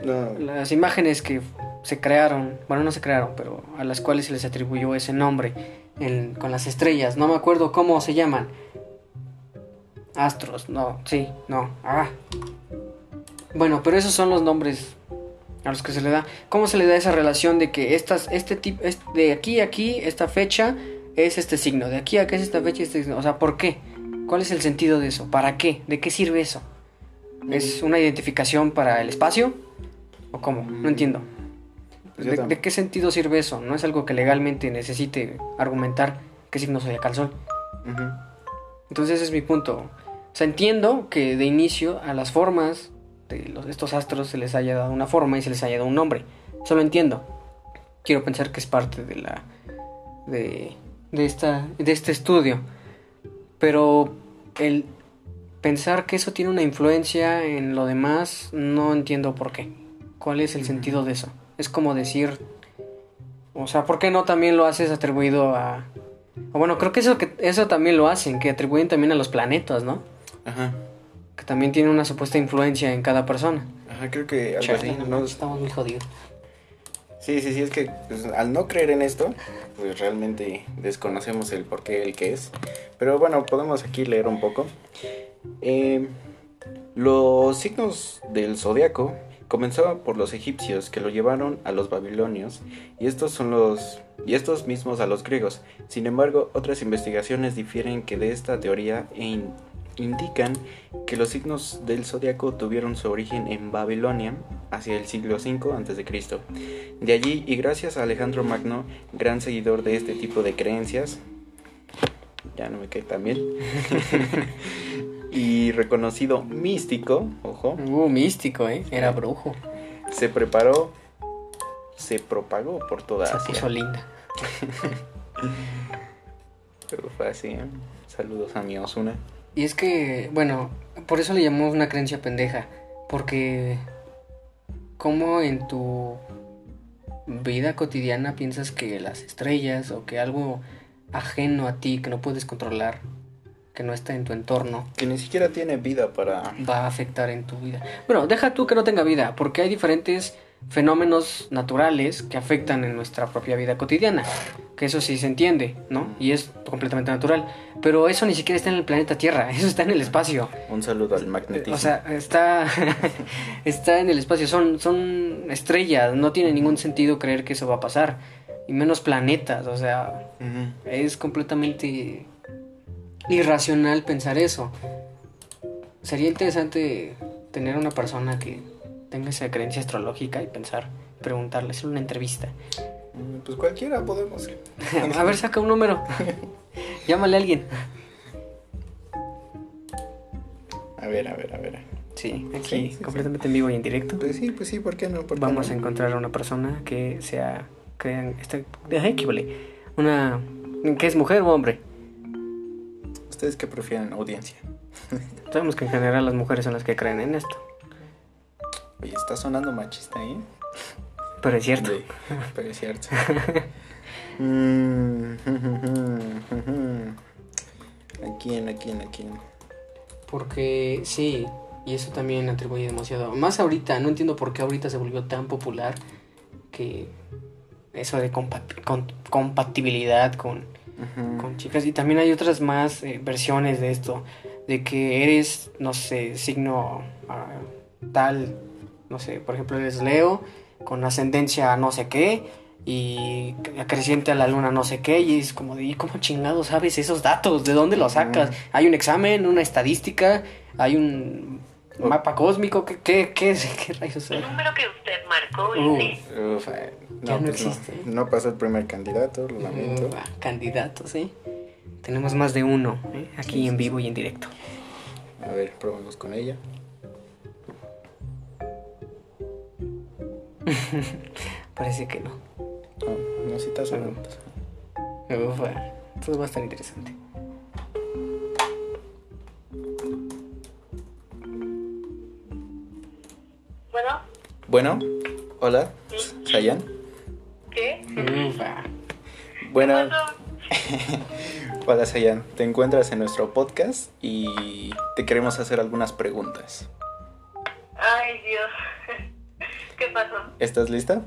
Las imágenes que se crearon, bueno, no se crearon, pero a las cuales se les atribuyó ese nombre con las estrellas. No me acuerdo cómo se llaman. Astros, no, sí, no. Ah. Bueno, pero esos son los nombres a los que se le da. ¿Cómo se le da esa relación de que estas, este tipo, de aquí a aquí, esta fecha es este signo, de aquí a aquí es esta fecha, este signo? O sea, ¿por qué? ¿Cuál es el sentido de eso? ¿Para qué? ¿De qué sirve eso? ¿Es una identificación para el espacio? ¿O cómo? No entiendo. Pues ¿De, qué sentido sirve eso? No es algo que legalmente necesite argumentar qué signo zodiacal. Ujú. Entonces ese es mi punto. O sea, entiendo que de inicio a las formas de los, estos astros se les haya dado una forma y se les haya dado un nombre. Eso lo entiendo. Quiero pensar que es parte de la de, de esta de este estudio. Pero el pensar que eso tiene una influencia en lo demás no entiendo por qué. ¿Cuál es el sentido de eso? Es como decir o sea, ¿por qué no también lo haces atribuido a o bueno, creo que eso que eso también lo hacen, que atribuyen también a los planetas, ¿no? Ajá. Que también tienen una supuesta influencia en cada persona. Ajá, creo que algo así, no estamos muy jodidos. Sí, sí, sí, es que pues, al no creer en esto, pues realmente desconocemos el por qué, el qué es. Pero bueno, podemos aquí leer un poco. Eh, los signos del zodiaco comenzaban por los egipcios que lo llevaron a los babilonios y estos son los y estos mismos a los griegos. Sin embargo, otras investigaciones difieren que de esta teoría e in- indican que los signos del zodiaco tuvieron su origen en Babilonia hacia el siglo V a.C. De allí, y gracias a Alejandro Magno, gran seguidor de este tipo de creencias, ya no me cae tan bien, *laughs* y reconocido místico, ojo, Uh, místico, ¿eh? Era brujo. se preparó, se propagó por toda Se Asia. puso linda. Pero fue así, ¿eh? Saludos a mi Osuna. Y es que, bueno, por eso le llamamos una creencia pendeja. Porque, ¿cómo en tu vida cotidiana piensas que las estrellas o que algo ajeno a ti que no puedes controlar, que no está en tu entorno, Que ni siquiera tiene vida para... va a afectar en tu vida. Bueno, deja tú que no tenga vida, porque hay diferentes fenómenos naturales que afectan en nuestra propia vida cotidiana. Que eso sí se entiende, ¿no? Y es completamente natural. Pero eso ni siquiera está en el planeta Tierra, eso está en el espacio. Un saludo al magnetismo. O sea, está, *laughs* está en el espacio, son, son estrellas, no tiene ningún sentido creer que eso va a pasar. Y menos planetas, o sea, es completamente irracional pensar eso. Sería interesante tener una persona que tenga esa creencia astrológica y pensar, preguntarle, hacer una entrevista. Mm, Pues cualquiera podemos. *laughs* a ver, saca un número. *laughs* Llámale a alguien. A ver, a ver, a ver. Sí, aquí, Sí, sí, completamente en vivo y en directo. Pues sí, pues sí, ¿por qué no? ¿Por qué Vamos no? a encontrar a una persona que sea, crean, este, ay, qué vale, una, que es mujer o hombre. ¿Ustedes qué prefieren, audiencia? *laughs* Sabemos que en general las mujeres son las que creen en esto, Oye, está sonando machista, ¿eh? pero es cierto. Sí, pero es cierto. *laughs* Mm, *laughs* ¿A quién, a quién, a quién? Porque sí, y eso también atribuye demasiado. Más ahorita, no entiendo por qué ahorita se volvió tan popular que eso de compat- con- compatibilidad con, Con chicas. Y también hay otras más eh, versiones de esto, de que eres, no sé, signo ah, tal, no sé, por ejemplo, eres Leo con ascendencia a no sé qué y acreciente a la luna no sé qué y es como de, ¿y cómo chingado sabes esos datos? ¿De dónde los sacas? ¿Hay un examen, una estadística? ¿Hay un Oh. mapa cósmico? ¿Qué, qué, qué? *laughs* ¿Qué rayos es? El número que usted marcó Uh. es Uf, eh, Ya no pues existe. No, pasó el primer candidato, lo lamento. Ah, candidatos, ¿eh? Tenemos más de uno, ¿eh? Aquí Sí, en sí, vivo y en directo. A ver, probemos con ella. *laughs* Parece que no. No, no, sí está sonando. Uf, Esto va a estar interesante. Bueno, Bueno, hola, Sayan. ¿Qué? Uf, ah. Bueno, *laughs* hola Sayan. Te encuentras en nuestro podcast y te queremos hacer algunas preguntas. ay Dios. *laughs* ¿Qué pasó? ¿Estás lista?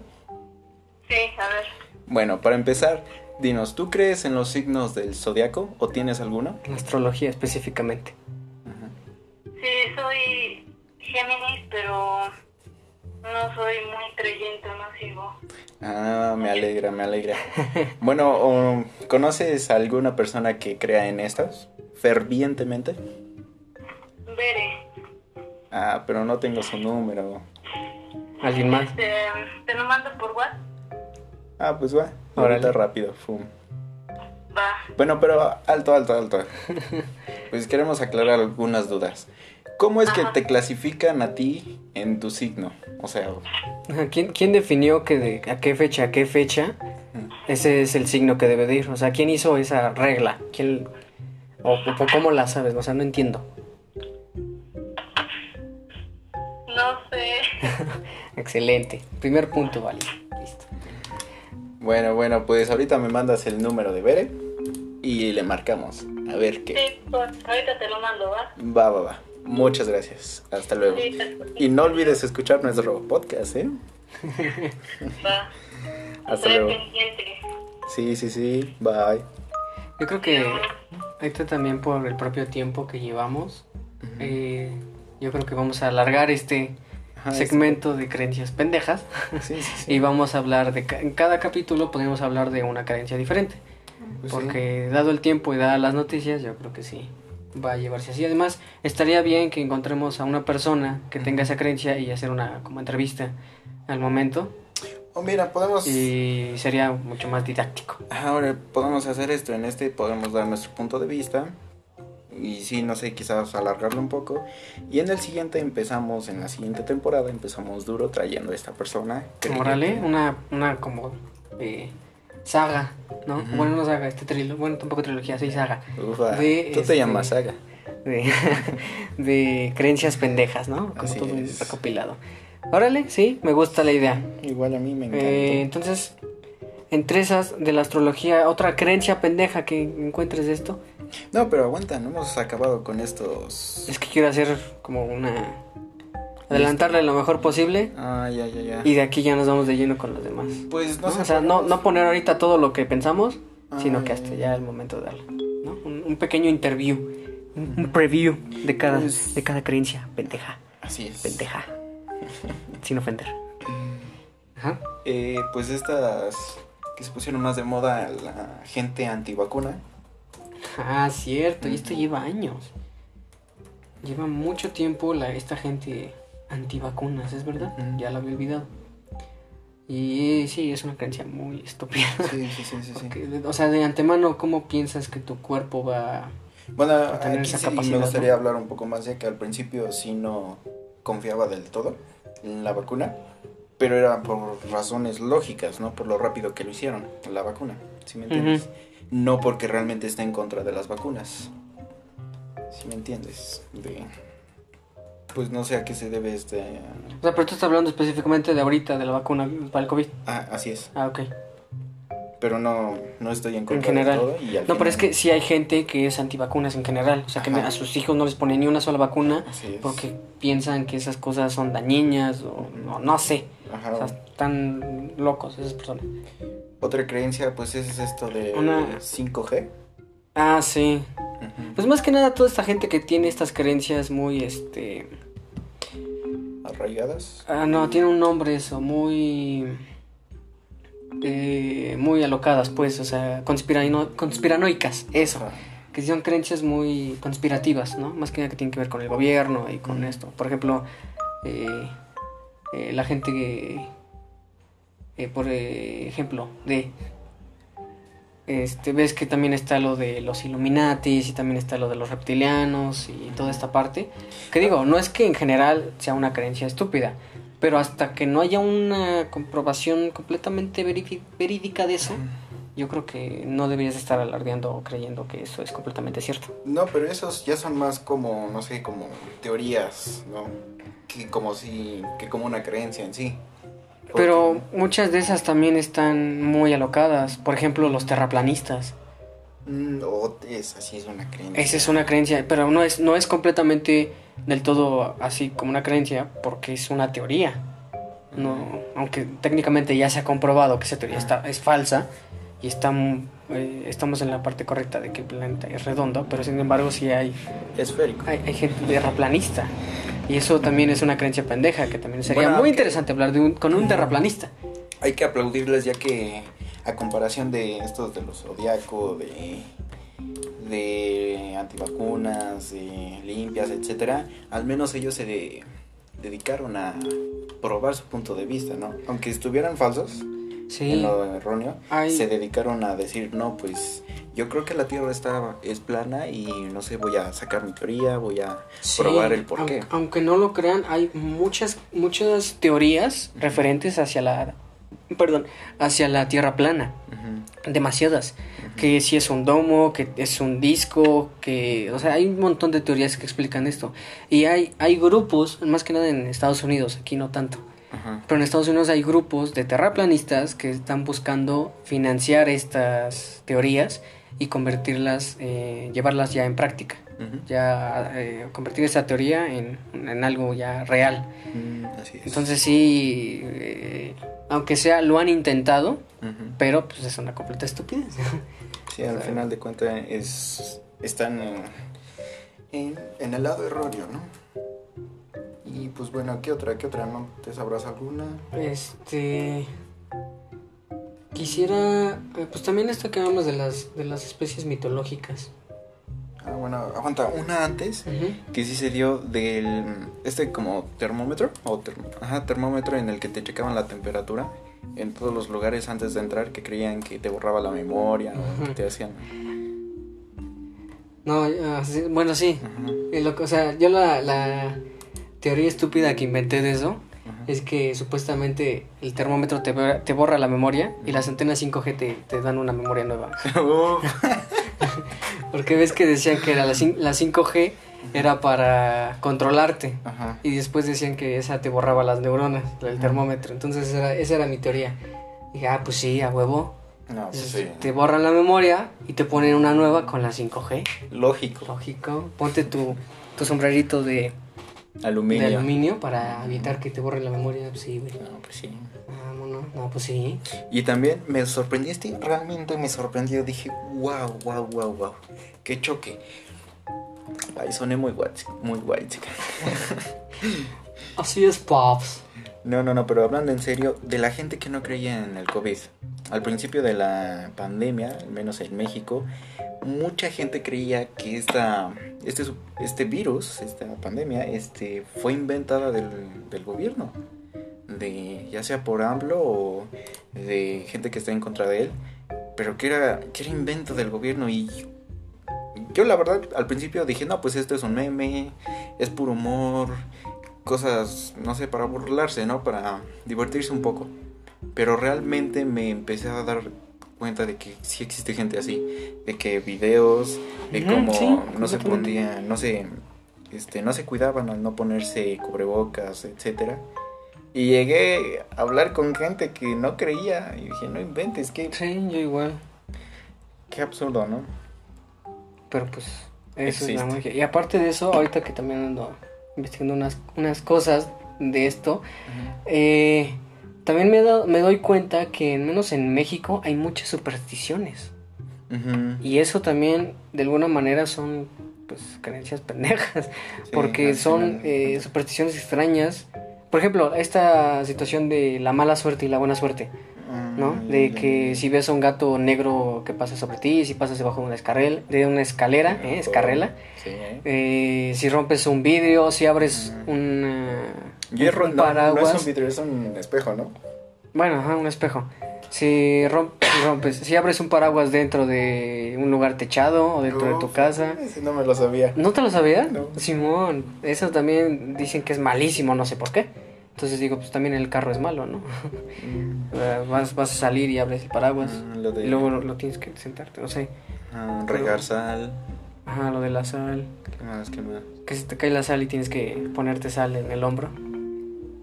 Sí, a ver. Bueno, para empezar, dinos, ¿tú crees en los signos del zodiaco o tienes alguno? La astrología específicamente. Sí, soy Géminis, pero no soy muy creyente, no sigo. Ah, me alegra, me alegra. *laughs* Bueno, o, ¿conoces a alguna persona que crea en estas fervientemente? Veré. Ah, pero no tengo su número. ¿Alguien más? Este, te lo mando por WhatsApp. Ah, pues va. Ahorita rápido, fum. Va. Bueno, pero alto, alto, alto. *laughs* Pues queremos aclarar algunas dudas. ¿Cómo es que te clasifican a ti en tu signo? O sea, ¿Quién, quién definió que de a qué fecha a qué fecha ese es el signo que debe de ir? O sea, ¿quién hizo esa regla? ¿Quién, o, o cómo la sabes? O sea, no entiendo. No sé. *laughs* Excelente. Primer punto, vale. Listo. bueno, bueno, pues ahorita me mandas el número de Bere y le marcamos. A ver qué. Sí, pues, ahorita te lo mando, ¿va? Va, va, va. Muchas gracias. Hasta luego. Y no olvides escuchar nuestro podcast, ¿eh? Va. *laughs* Hasta luego. pendiente. Sí, sí, sí. Bye. Yo creo que ahorita también por el propio tiempo que llevamos, eh, yo creo que vamos a alargar este Ajá, segmento de creencias pendejas Sí, sí, *laughs* sí. y vamos a hablar de... ca- En cada capítulo podemos hablar de una creencia diferente. Pues sí. Porque dado el tiempo y dadas las noticias, yo creo que sí va a llevarse así. Además, estaría bien que encontremos a una persona que tenga esa creencia y hacer una como entrevista al momento. Oh, mira, podemos... Y sería mucho más didáctico. Ahora podemos hacer esto. En este podemos dar nuestro punto de vista. Y sí, no sé, quizás alargarlo un poco. Y en el siguiente empezamos, en la siguiente temporada, empezamos duro trayendo a esta persona. Órale, una, una como eh, saga, ¿no? Bueno, no saga, este trilogía, bueno, tampoco trilogía, sí saga. Ufa, De, tú este, te llamas Saga. De, *laughs* de creencias pendejas, ¿no? Como Así todo es. recopilado. Órale, sí, me gusta la idea. Igual a mí me encanta. Eh, entonces, entre esas de la astrología, otra creencia pendeja que encuentres de esto, No, pero aguanta, no hemos acabado con estos... es que quiero hacer como una adelantarle lo mejor posible Ah, ya, ya, ya. y de aquí ya nos vamos de lleno con los demás. Pues no ¿no? sé. O sea, no, poner ahorita todo lo que pensamos, sino Ah, que ya, hasta ya. el momento de darle, ¿no? Un, un pequeño interview, un, un preview de cada, Pues- de cada creencia, pendeja, Así es. pendeja, *laughs* sin ofender. Ajá. Eh, pues estas que se pusieron más de moda la gente antivacuna. Ah, cierto, y esto lleva años. Lleva mucho tiempo la, esta gente antivacunas, ¿es verdad? Ya la había olvidado. Y sí, es una creencia muy estúpida. Sí, sí, sí, sí. sí. *laughs* O sea, de antemano, ¿cómo piensas que tu cuerpo va Bueno, a tener aquí esa sí capacidad, me gustaría ¿no? hablar un poco más ya que al principio sí no confiaba del todo en la vacuna, pero era por razones lógicas, ¿no? Por lo rápido que lo hicieron, la vacuna, ¿sí me entiendes? No porque realmente esté en contra de las vacunas, ¿sí me entiendes? De, pues no sé a qué se debe este... O sea, pero tú estás hablando específicamente de ahorita, de la vacuna para el COVID. Ah, así es, Ah, ok. pero no, no estoy en En contra general. de todo y al No, pero es que sí hay gente que es antivacunas en general. O sea, que a sus hijos no les ponen ni una sola vacuna Así es. porque piensan que esas cosas son dañinas o no, no sé. Ajá. O sea, están locos esas personas. Otra creencia pues es esto de Una- 5G. Ah, sí. Pues más que nada toda esta gente que tiene estas creencias muy, este... arraigadas. Ah, no, tiene un nombre eso, muy... eh, muy alocadas, pues, o sea, conspirano- conspiranoicas, eso. Ajá. que son creencias muy conspirativas, ¿no? Más que nada que tienen que ver con el gobierno y con esto. Por ejemplo, eh, eh, la gente que, eh, por ejemplo, de, este, ves que también está lo de los Illuminatis y también está lo de los reptilianos y toda esta parte. Que digo, no es que en general sea una creencia estúpida, pero hasta que no haya una comprobación completamente verídica de eso, yo creo que no deberías estar alardeando o creyendo que eso es completamente cierto. No, pero esos ya son más como, no sé, como teorías, ¿no? Que como si, que como una creencia en sí. Pero muchas de esas también están muy alocadas. Por ejemplo, los terraplanistas. mm, o es así es una creencia. Esa es una creencia, pero no es, no es completamente del todo así como una creencia, porque es una teoría. No, aunque técnicamente ya se ha comprobado que esa teoría está, es falsa y está, eh, estamos en la parte correcta de que el planeta es redondo, pero sin embargo sí hay, Esférico. hay, hay gente terraplanista. Y eso también es una creencia pendeja, que también sería Bueno, muy interesante hablar de un, con un terraplanista. Hay que aplaudirles ya que a comparación de estos de los zodiaco, de de antivacunas, de limpias, etcétera, al menos ellos se de- dedicaron a probar su punto de vista, ¿no? Aunque estuvieran falsos Sí. en lo erróneo, se dedicaron a decir, no, pues yo creo que la Tierra está es plana y no sé, voy a sacar mi teoría, voy a Sí, probar el por qué. aunque, aunque no lo crean, hay muchas muchas teorías referentes hacia la perdón, hacia la Tierra plana, demasiadas, que si es un domo, que es un disco, que o sea, hay un montón de teorías que explican esto. Y hay hay grupos, más que nada en Estados Unidos, aquí no tanto. Pero en Estados Unidos hay grupos de terraplanistas que están buscando financiar estas teorías y convertirlas, eh, llevarlas ya en práctica. Ya eh, convertir esa teoría en, en algo ya real. Mm, así es. Entonces sí, eh, aunque sea, lo han intentado, pero pues es una completa estupidez. *laughs* Sí, al final de cuentas es, están en, en, en el lado erróneo, ¿no? Y pues bueno, ¿qué otra? ¿Qué otra? ¿No te sabrás alguna? Este... Quisiera, eh, pues también esto que hablamos de las, de las especies mitológicas. Ah, bueno, aguanta, una antes que sí se dio del este como termómetro o term- ajá, termómetro en el que te checaban la temperatura en todos los lugares antes de entrar que creían que te borraba la memoria o que te hacían. No, ah, bueno, sí. Eh, lo que- o sea, yo la, la teoría estúpida que inventé de eso ajá. es que supuestamente el termómetro te, borra- te borra la memoria y las antenas 5G te, te dan una memoria nueva. *laughs* *laughs* Porque ves que decían que era la, la 5G era para controlarte Ajá. y después decían que esa te borraba las neuronas, el termómetro. Entonces era- esa era mi teoría. dije, ah, pues sí, a huevo. No, pues sí. Te borran la memoria y te ponen una nueva con la 5G. Lógico. Lógico. Ponte tu, tu sombrerito de, Aluminio. de aluminio para evitar que te borre la memoria. Pues sí, güey. No, pues sí. Vámonos. No, pues sí. Y también me sorprendiste, realmente me sorprendió. Dije, wow, wow, wow, wow. Qué choque. Ay, soné muy guay, muy guay, chica. Así es, Pops. No, no, no, pero hablando en serio, de la gente que no creía en el COVID. Al principio de la pandemia, al menos en México, mucha gente creía que esta, este, este virus, esta pandemia, este, fue inventada del, del gobierno. De, ya sea por AMLO o de gente que está en contra de él. Pero que era, que era invento del gobierno y yo la verdad al principio dije, no, pues esto es un meme, es puro humor, cosas, no sé, para burlarse, ¿no? Para divertirse un poco. Pero realmente me empecé a dar cuenta de que sí existe gente así, de que videos, de cómo sí, no se ponían, no se, este, no se cuidaban al no ponerse cubrebocas, etcétera. Y llegué a hablar con gente que no creía y dije, no inventes, qué, Sí, yo igual. qué absurdo, ¿no? Pero pues, eso es la magia. Y aparte de eso, ahorita que también ando investigando unas, unas cosas de esto, eh, también me, dado- me doy cuenta que, al menos en México, hay muchas supersticiones. Y eso también, de alguna manera, son pues creencias pendejas. porque son eh, supersticiones extrañas. Por ejemplo, esta situación de la mala suerte y la buena suerte, ¿no? Mm, De que si ves a un gato negro que pasa sobre ti, si pasas debajo de una escarrela, de una escalera, ¿eh? escarrela, Sí, ¿eh? si rompes un vidrio, si abres Mm. un, un no, no paraguas, es un vidrio, es un espejo, ¿no? bueno, ajá, un espejo. Si rom- *coughs* si rompes, si abres un paraguas dentro de un lugar techado o dentro de tu casa, no me lo sabía. ¿No te lo sabías? No. Simón, eso también dicen que es malísimo, no sé por qué. Entonces digo, pues también el carro es malo, ¿no? *laughs* Vas, vas a salir y abres el paraguas. Ah, lo de Y luego lo, lo tienes que sentarte, no sé. ah, regar sal. Ajá, lo de la sal. ¿Qué más? ¿Qué más? Que se te cae la sal y tienes que ponerte sal en el hombro.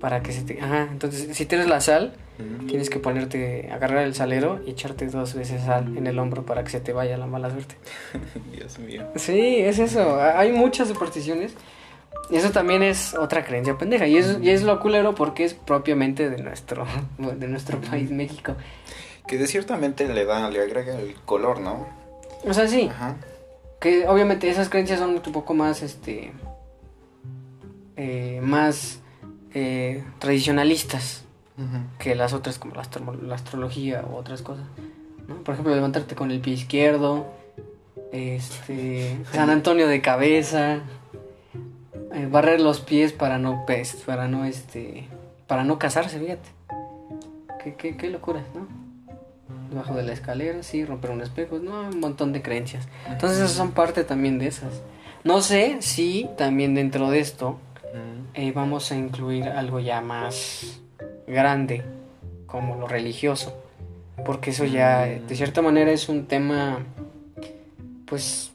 Para que se te... Ajá, entonces si tienes la sal, Ujú. tienes que ponerte, agarrar el salero y echarte dos veces sal en el hombro para que se te vaya la mala suerte. *laughs* Dios mío. Sí, es eso. Hay muchas supersticiones. Eso también es otra creencia pendeja. Y es, y es lo culero porque es propiamente de nuestro, *laughs* de nuestro país, México. Que de ciertamente le da, le agrega el color, ¿no? O sea, sí. Ajá. Que obviamente esas creencias son un poco más, este... eh, más eh, tradicionalistas que las otras, como la, astro- la astrología u otras cosas. ¿no? Por ejemplo, levantarte con el pie izquierdo. Este... *laughs* San Antonio de cabeza. Eh, barrer los pies para no pes, para no este para no casarse fíjate. Qué, qué, qué locura no debajo de la escalera sí romper un espejo no un montón de creencias. Entonces esas son parte también de esas. No sé si también dentro de esto eh, vamos a incluir algo ya más grande como lo religioso porque eso ya eh, de cierta manera es un tema pues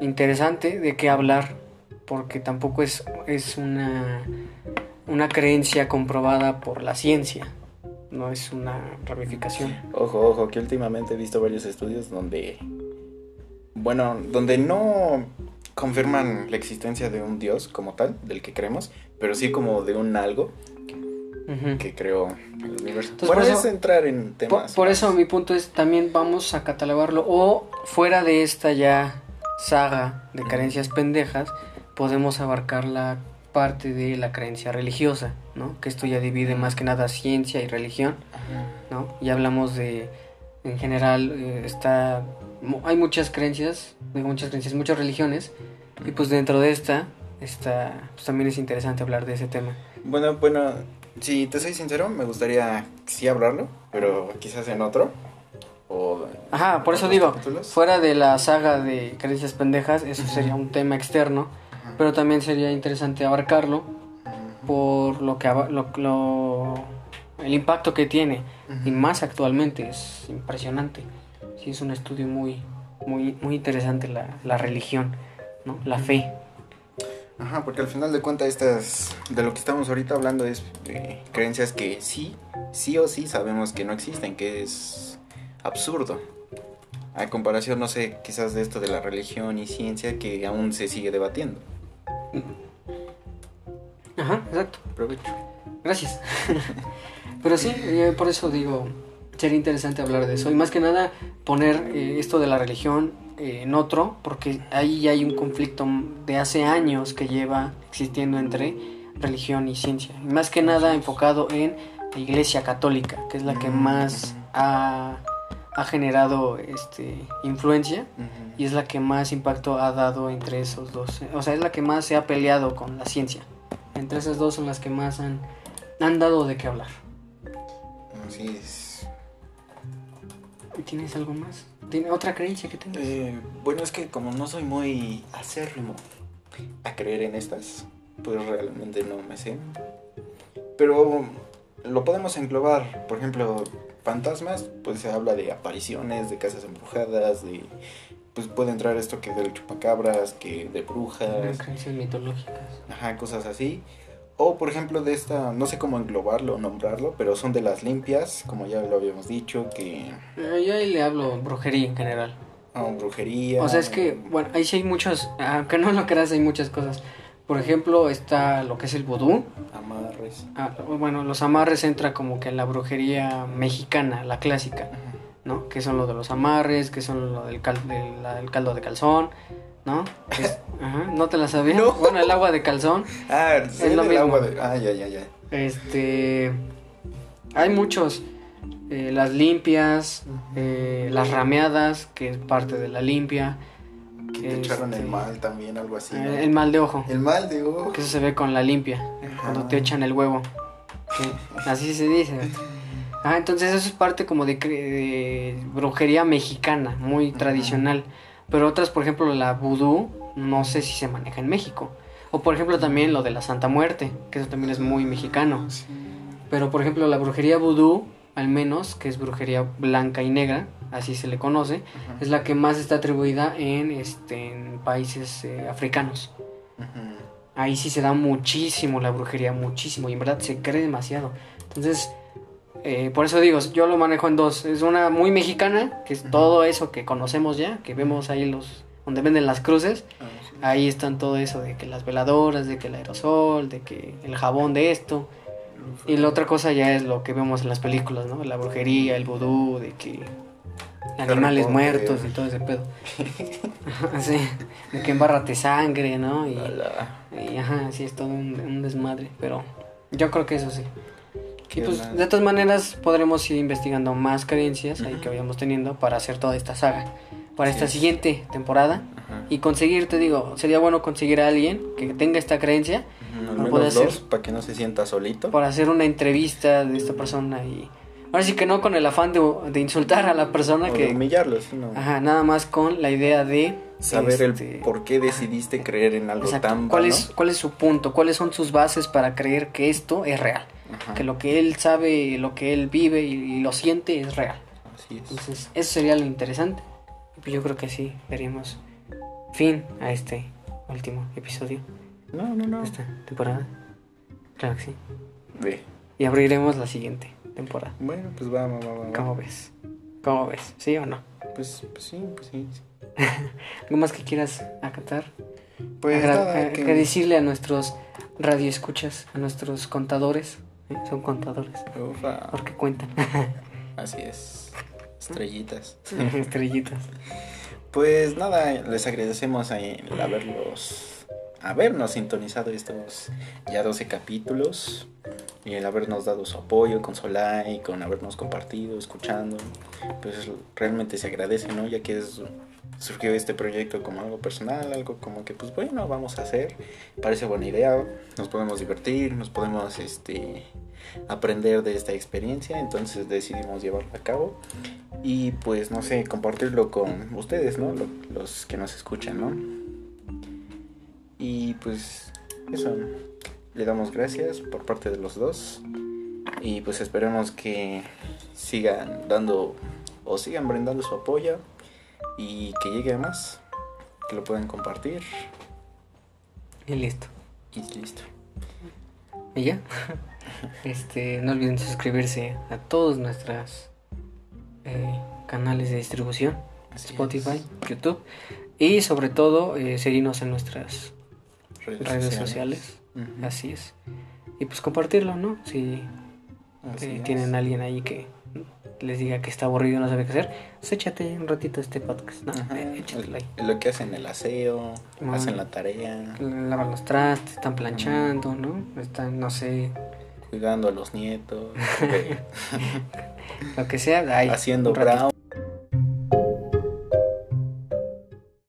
interesante de qué hablar porque tampoco es, es una, una creencia comprobada por la ciencia, no es una ramificación. Ojo, ojo, que últimamente he visto varios estudios donde, bueno, donde no confirman la existencia de un dios como tal, del que creemos, pero sí como de un algo que creó el universo. Entonces, Bueno, por eso- es entrar en temas. por eso mi punto es, también vamos a catalogarlo, o fuera de esta ya saga de creencias pendejas, podemos abarcar la parte de la creencia religiosa, ¿no? Que esto ya divide más que nada ciencia y religión. ¿no? Y hablamos de, en general, eh, está, hay muchas creencias, digo muchas creencias, muchas religiones, y pues dentro de esta, está, pues también es interesante hablar de ese tema. Bueno, bueno, si te soy sincero, me gustaría sí hablarlo, pero quizás en otro. O Ajá, por eso digo, capítulos. fuera de la saga de creencias pendejas, eso sería un tema externo. Pero también sería interesante abarcarlo por lo que lo, lo- el impacto que tiene y más actualmente es impresionante. Sí es un estudio muy muy muy interesante la, la religión, ¿no? La fe. Ajá, porque al final de cuentas estas, de lo que estamos ahorita hablando es de creencias que sí, sí o sí sabemos que no existen, que es absurdo. A comparación, no sé, quizás de esto de la religión y ciencia que aún se sigue debatiendo. Ajá, exacto. Provecho. Gracias. *laughs* Pero sí, eh, por eso digo, sería interesante hablar de eso. Y más que nada, poner eh, esto de la religión eh, en otro, porque ahí ya hay un conflicto de hace años que lleva existiendo entre religión y ciencia. Y más que nada enfocado en la Iglesia Católica, que es la que más ha, ha generado este, influencia y es la que más impacto ha dado entre esos dos. O sea, es la que más se ha peleado con la ciencia. Entre esas dos son las que más han, han dado de qué hablar. Así es. ¿Y ¿Tienes algo más? ¿Tiene otra creencia que tengas? Eh, bueno, es que como no soy muy acérrimo a creer en estas, pues realmente no me sé. Pero lo podemos englobar, por ejemplo, fantasmas, pues se habla de apariciones, de casas embrujadas, de pues puede entrar esto que del chupacabras, que de brujas, creencias mitológicas. ajá, cosas así. O por ejemplo de esta, no sé cómo englobarlo o nombrarlo, pero son de las limpias, como ya lo habíamos dicho, que Eh, Yo ahí le hablo brujería en general. ah, brujería. O sea, es que, bueno, ahí sí hay muchos, aunque no lo creas, hay muchas cosas. Por ejemplo, está lo que es el vudú. amarres. Ah, bueno, los amarres entra como que en la brujería mexicana, la clásica, Ajá. ¿no? Que son lo de los amarres, que son lo del, cal- del- la- el caldo de calzón, ¿no? *laughs* Es- ajá, ¿No te la sabías? No. Bueno, el agua de calzón. Ah, sí, lo del mismo. agua de- Ah, ya, ya, ya. Este. Hay muchos. eh, las limpias, eh, las rameadas, que es parte de la limpia. Que te echaron el Este, mal también, algo así. ¿no? eh, el mal de ojo. El mal de ojo. Que eso se ve con la limpia. Cuando te echan el huevo. Sí, así se dice. Ah, entonces eso es parte como de, de brujería mexicana, muy tradicional. Pero otras, por ejemplo, la vudú, no sé si se maneja en México. O por ejemplo también lo de la Santa Muerte, que eso también es muy mexicano. Pero por ejemplo la brujería vudú, al menos, que es brujería blanca y negra, así se le conoce, Ajá. es la que más está atribuida en, este, en países eh, africanos. Ahí sí se da muchísimo la brujería, muchísimo, y en verdad se cree demasiado. Entonces, eh, por eso digo, yo lo manejo en dos. Es una muy mexicana, que es todo eso que conocemos ya, que vemos ahí los donde venden las cruces. Ah, sí. Ahí están todo eso de que las veladoras, de que el aerosol, de que el jabón de esto. Y la otra cosa ya es lo que vemos en las películas, ¿no? La brujería, el vudú, de que animales muertos y todo ese pedo. Sí, de que embárrate sangre, ¿no? Y, y ajá, sí, es todo un, un desmadre, pero yo creo que eso sí. Y pues de todas maneras podremos ir investigando más creencias ahí Ujú. que vayamos teniendo para hacer toda esta saga, para Así esta es. siguiente temporada. Ajá. Y conseguir, te digo, sería bueno conseguir a alguien que tenga esta creencia no menos puede dos, ser. para que no se sienta solito. para hacer una entrevista de esta persona y ahora sí que no con el afán de, de insultar a la persona O de que humillarlo, sino ajá, nada más con la idea de saber este, el por qué decidiste creer en algo exacto, tan cuál es cuál es su punto, cuáles son sus bases para creer que esto es real, Ajá, que lo que él sabe, lo que él vive y, y lo siente es real. Así es. Entonces, eso sería lo interesante. Pues yo creo que sí, daríamos fin a este último episodio No, no, no. esta temporada. Claro que sí. Ve. Y abriremos la siguiente temporada. Bueno, pues va, va, va. ¿Cómo ves? ¿Cómo ves? ¿Sí o no? Pues, pues sí, pues sí. *laughs* ¿Algo más que quieras acatar? Pues Agra- nada, eh, que- decirle a nuestros radioescuchas, a nuestros contadores. ¿eh? Son contadores, Ufa. porque cuentan. *laughs* Así es. Estrellitas. *laughs* Estrellitas. Pues nada, les agradecemos a- el haberlos habernos sintonizado estos ya 12 capítulos y el habernos dado su apoyo con su like, con habernos compartido, escuchando. Pues realmente se agradece, ¿no? Ya que surgió este proyecto como algo personal, algo como que pues bueno, vamos a hacer. Parece buena idea, nos podemos divertir, nos podemos este aprender de esta experiencia, entonces decidimos llevarlo a cabo y pues no sé, compartirlo con ustedes, ¿no? Lo- los que nos escuchan, ¿no? Y pues eso, le damos gracias por parte de los dos y pues esperemos que sigan dando o sigan brindando su apoyo y que llegue a más, que lo puedan compartir Y listo. y listo. ¿Y ya? *laughs* Este, no olviden suscribirse a todos nuestros eh, canales de distribución. Así Spotify, YouTube. Y sobre todo, eh, seguirnos en nuestras es. redes sociales. Así es. Y pues compartirlo, ¿no? Si eh, tienen a alguien ahí que les diga que está aburrido y no sabe qué hacer, pues échate un ratito este podcast, ¿no? Ajá, Eh, échatelo ahí. Lo, que hacen el aseo, hacen la tarea, Lavan los trastes, están planchando, ¿no? Están, no sé, cuidando a los nietos, *laughs* lo que sea. ahí, haciendo brown.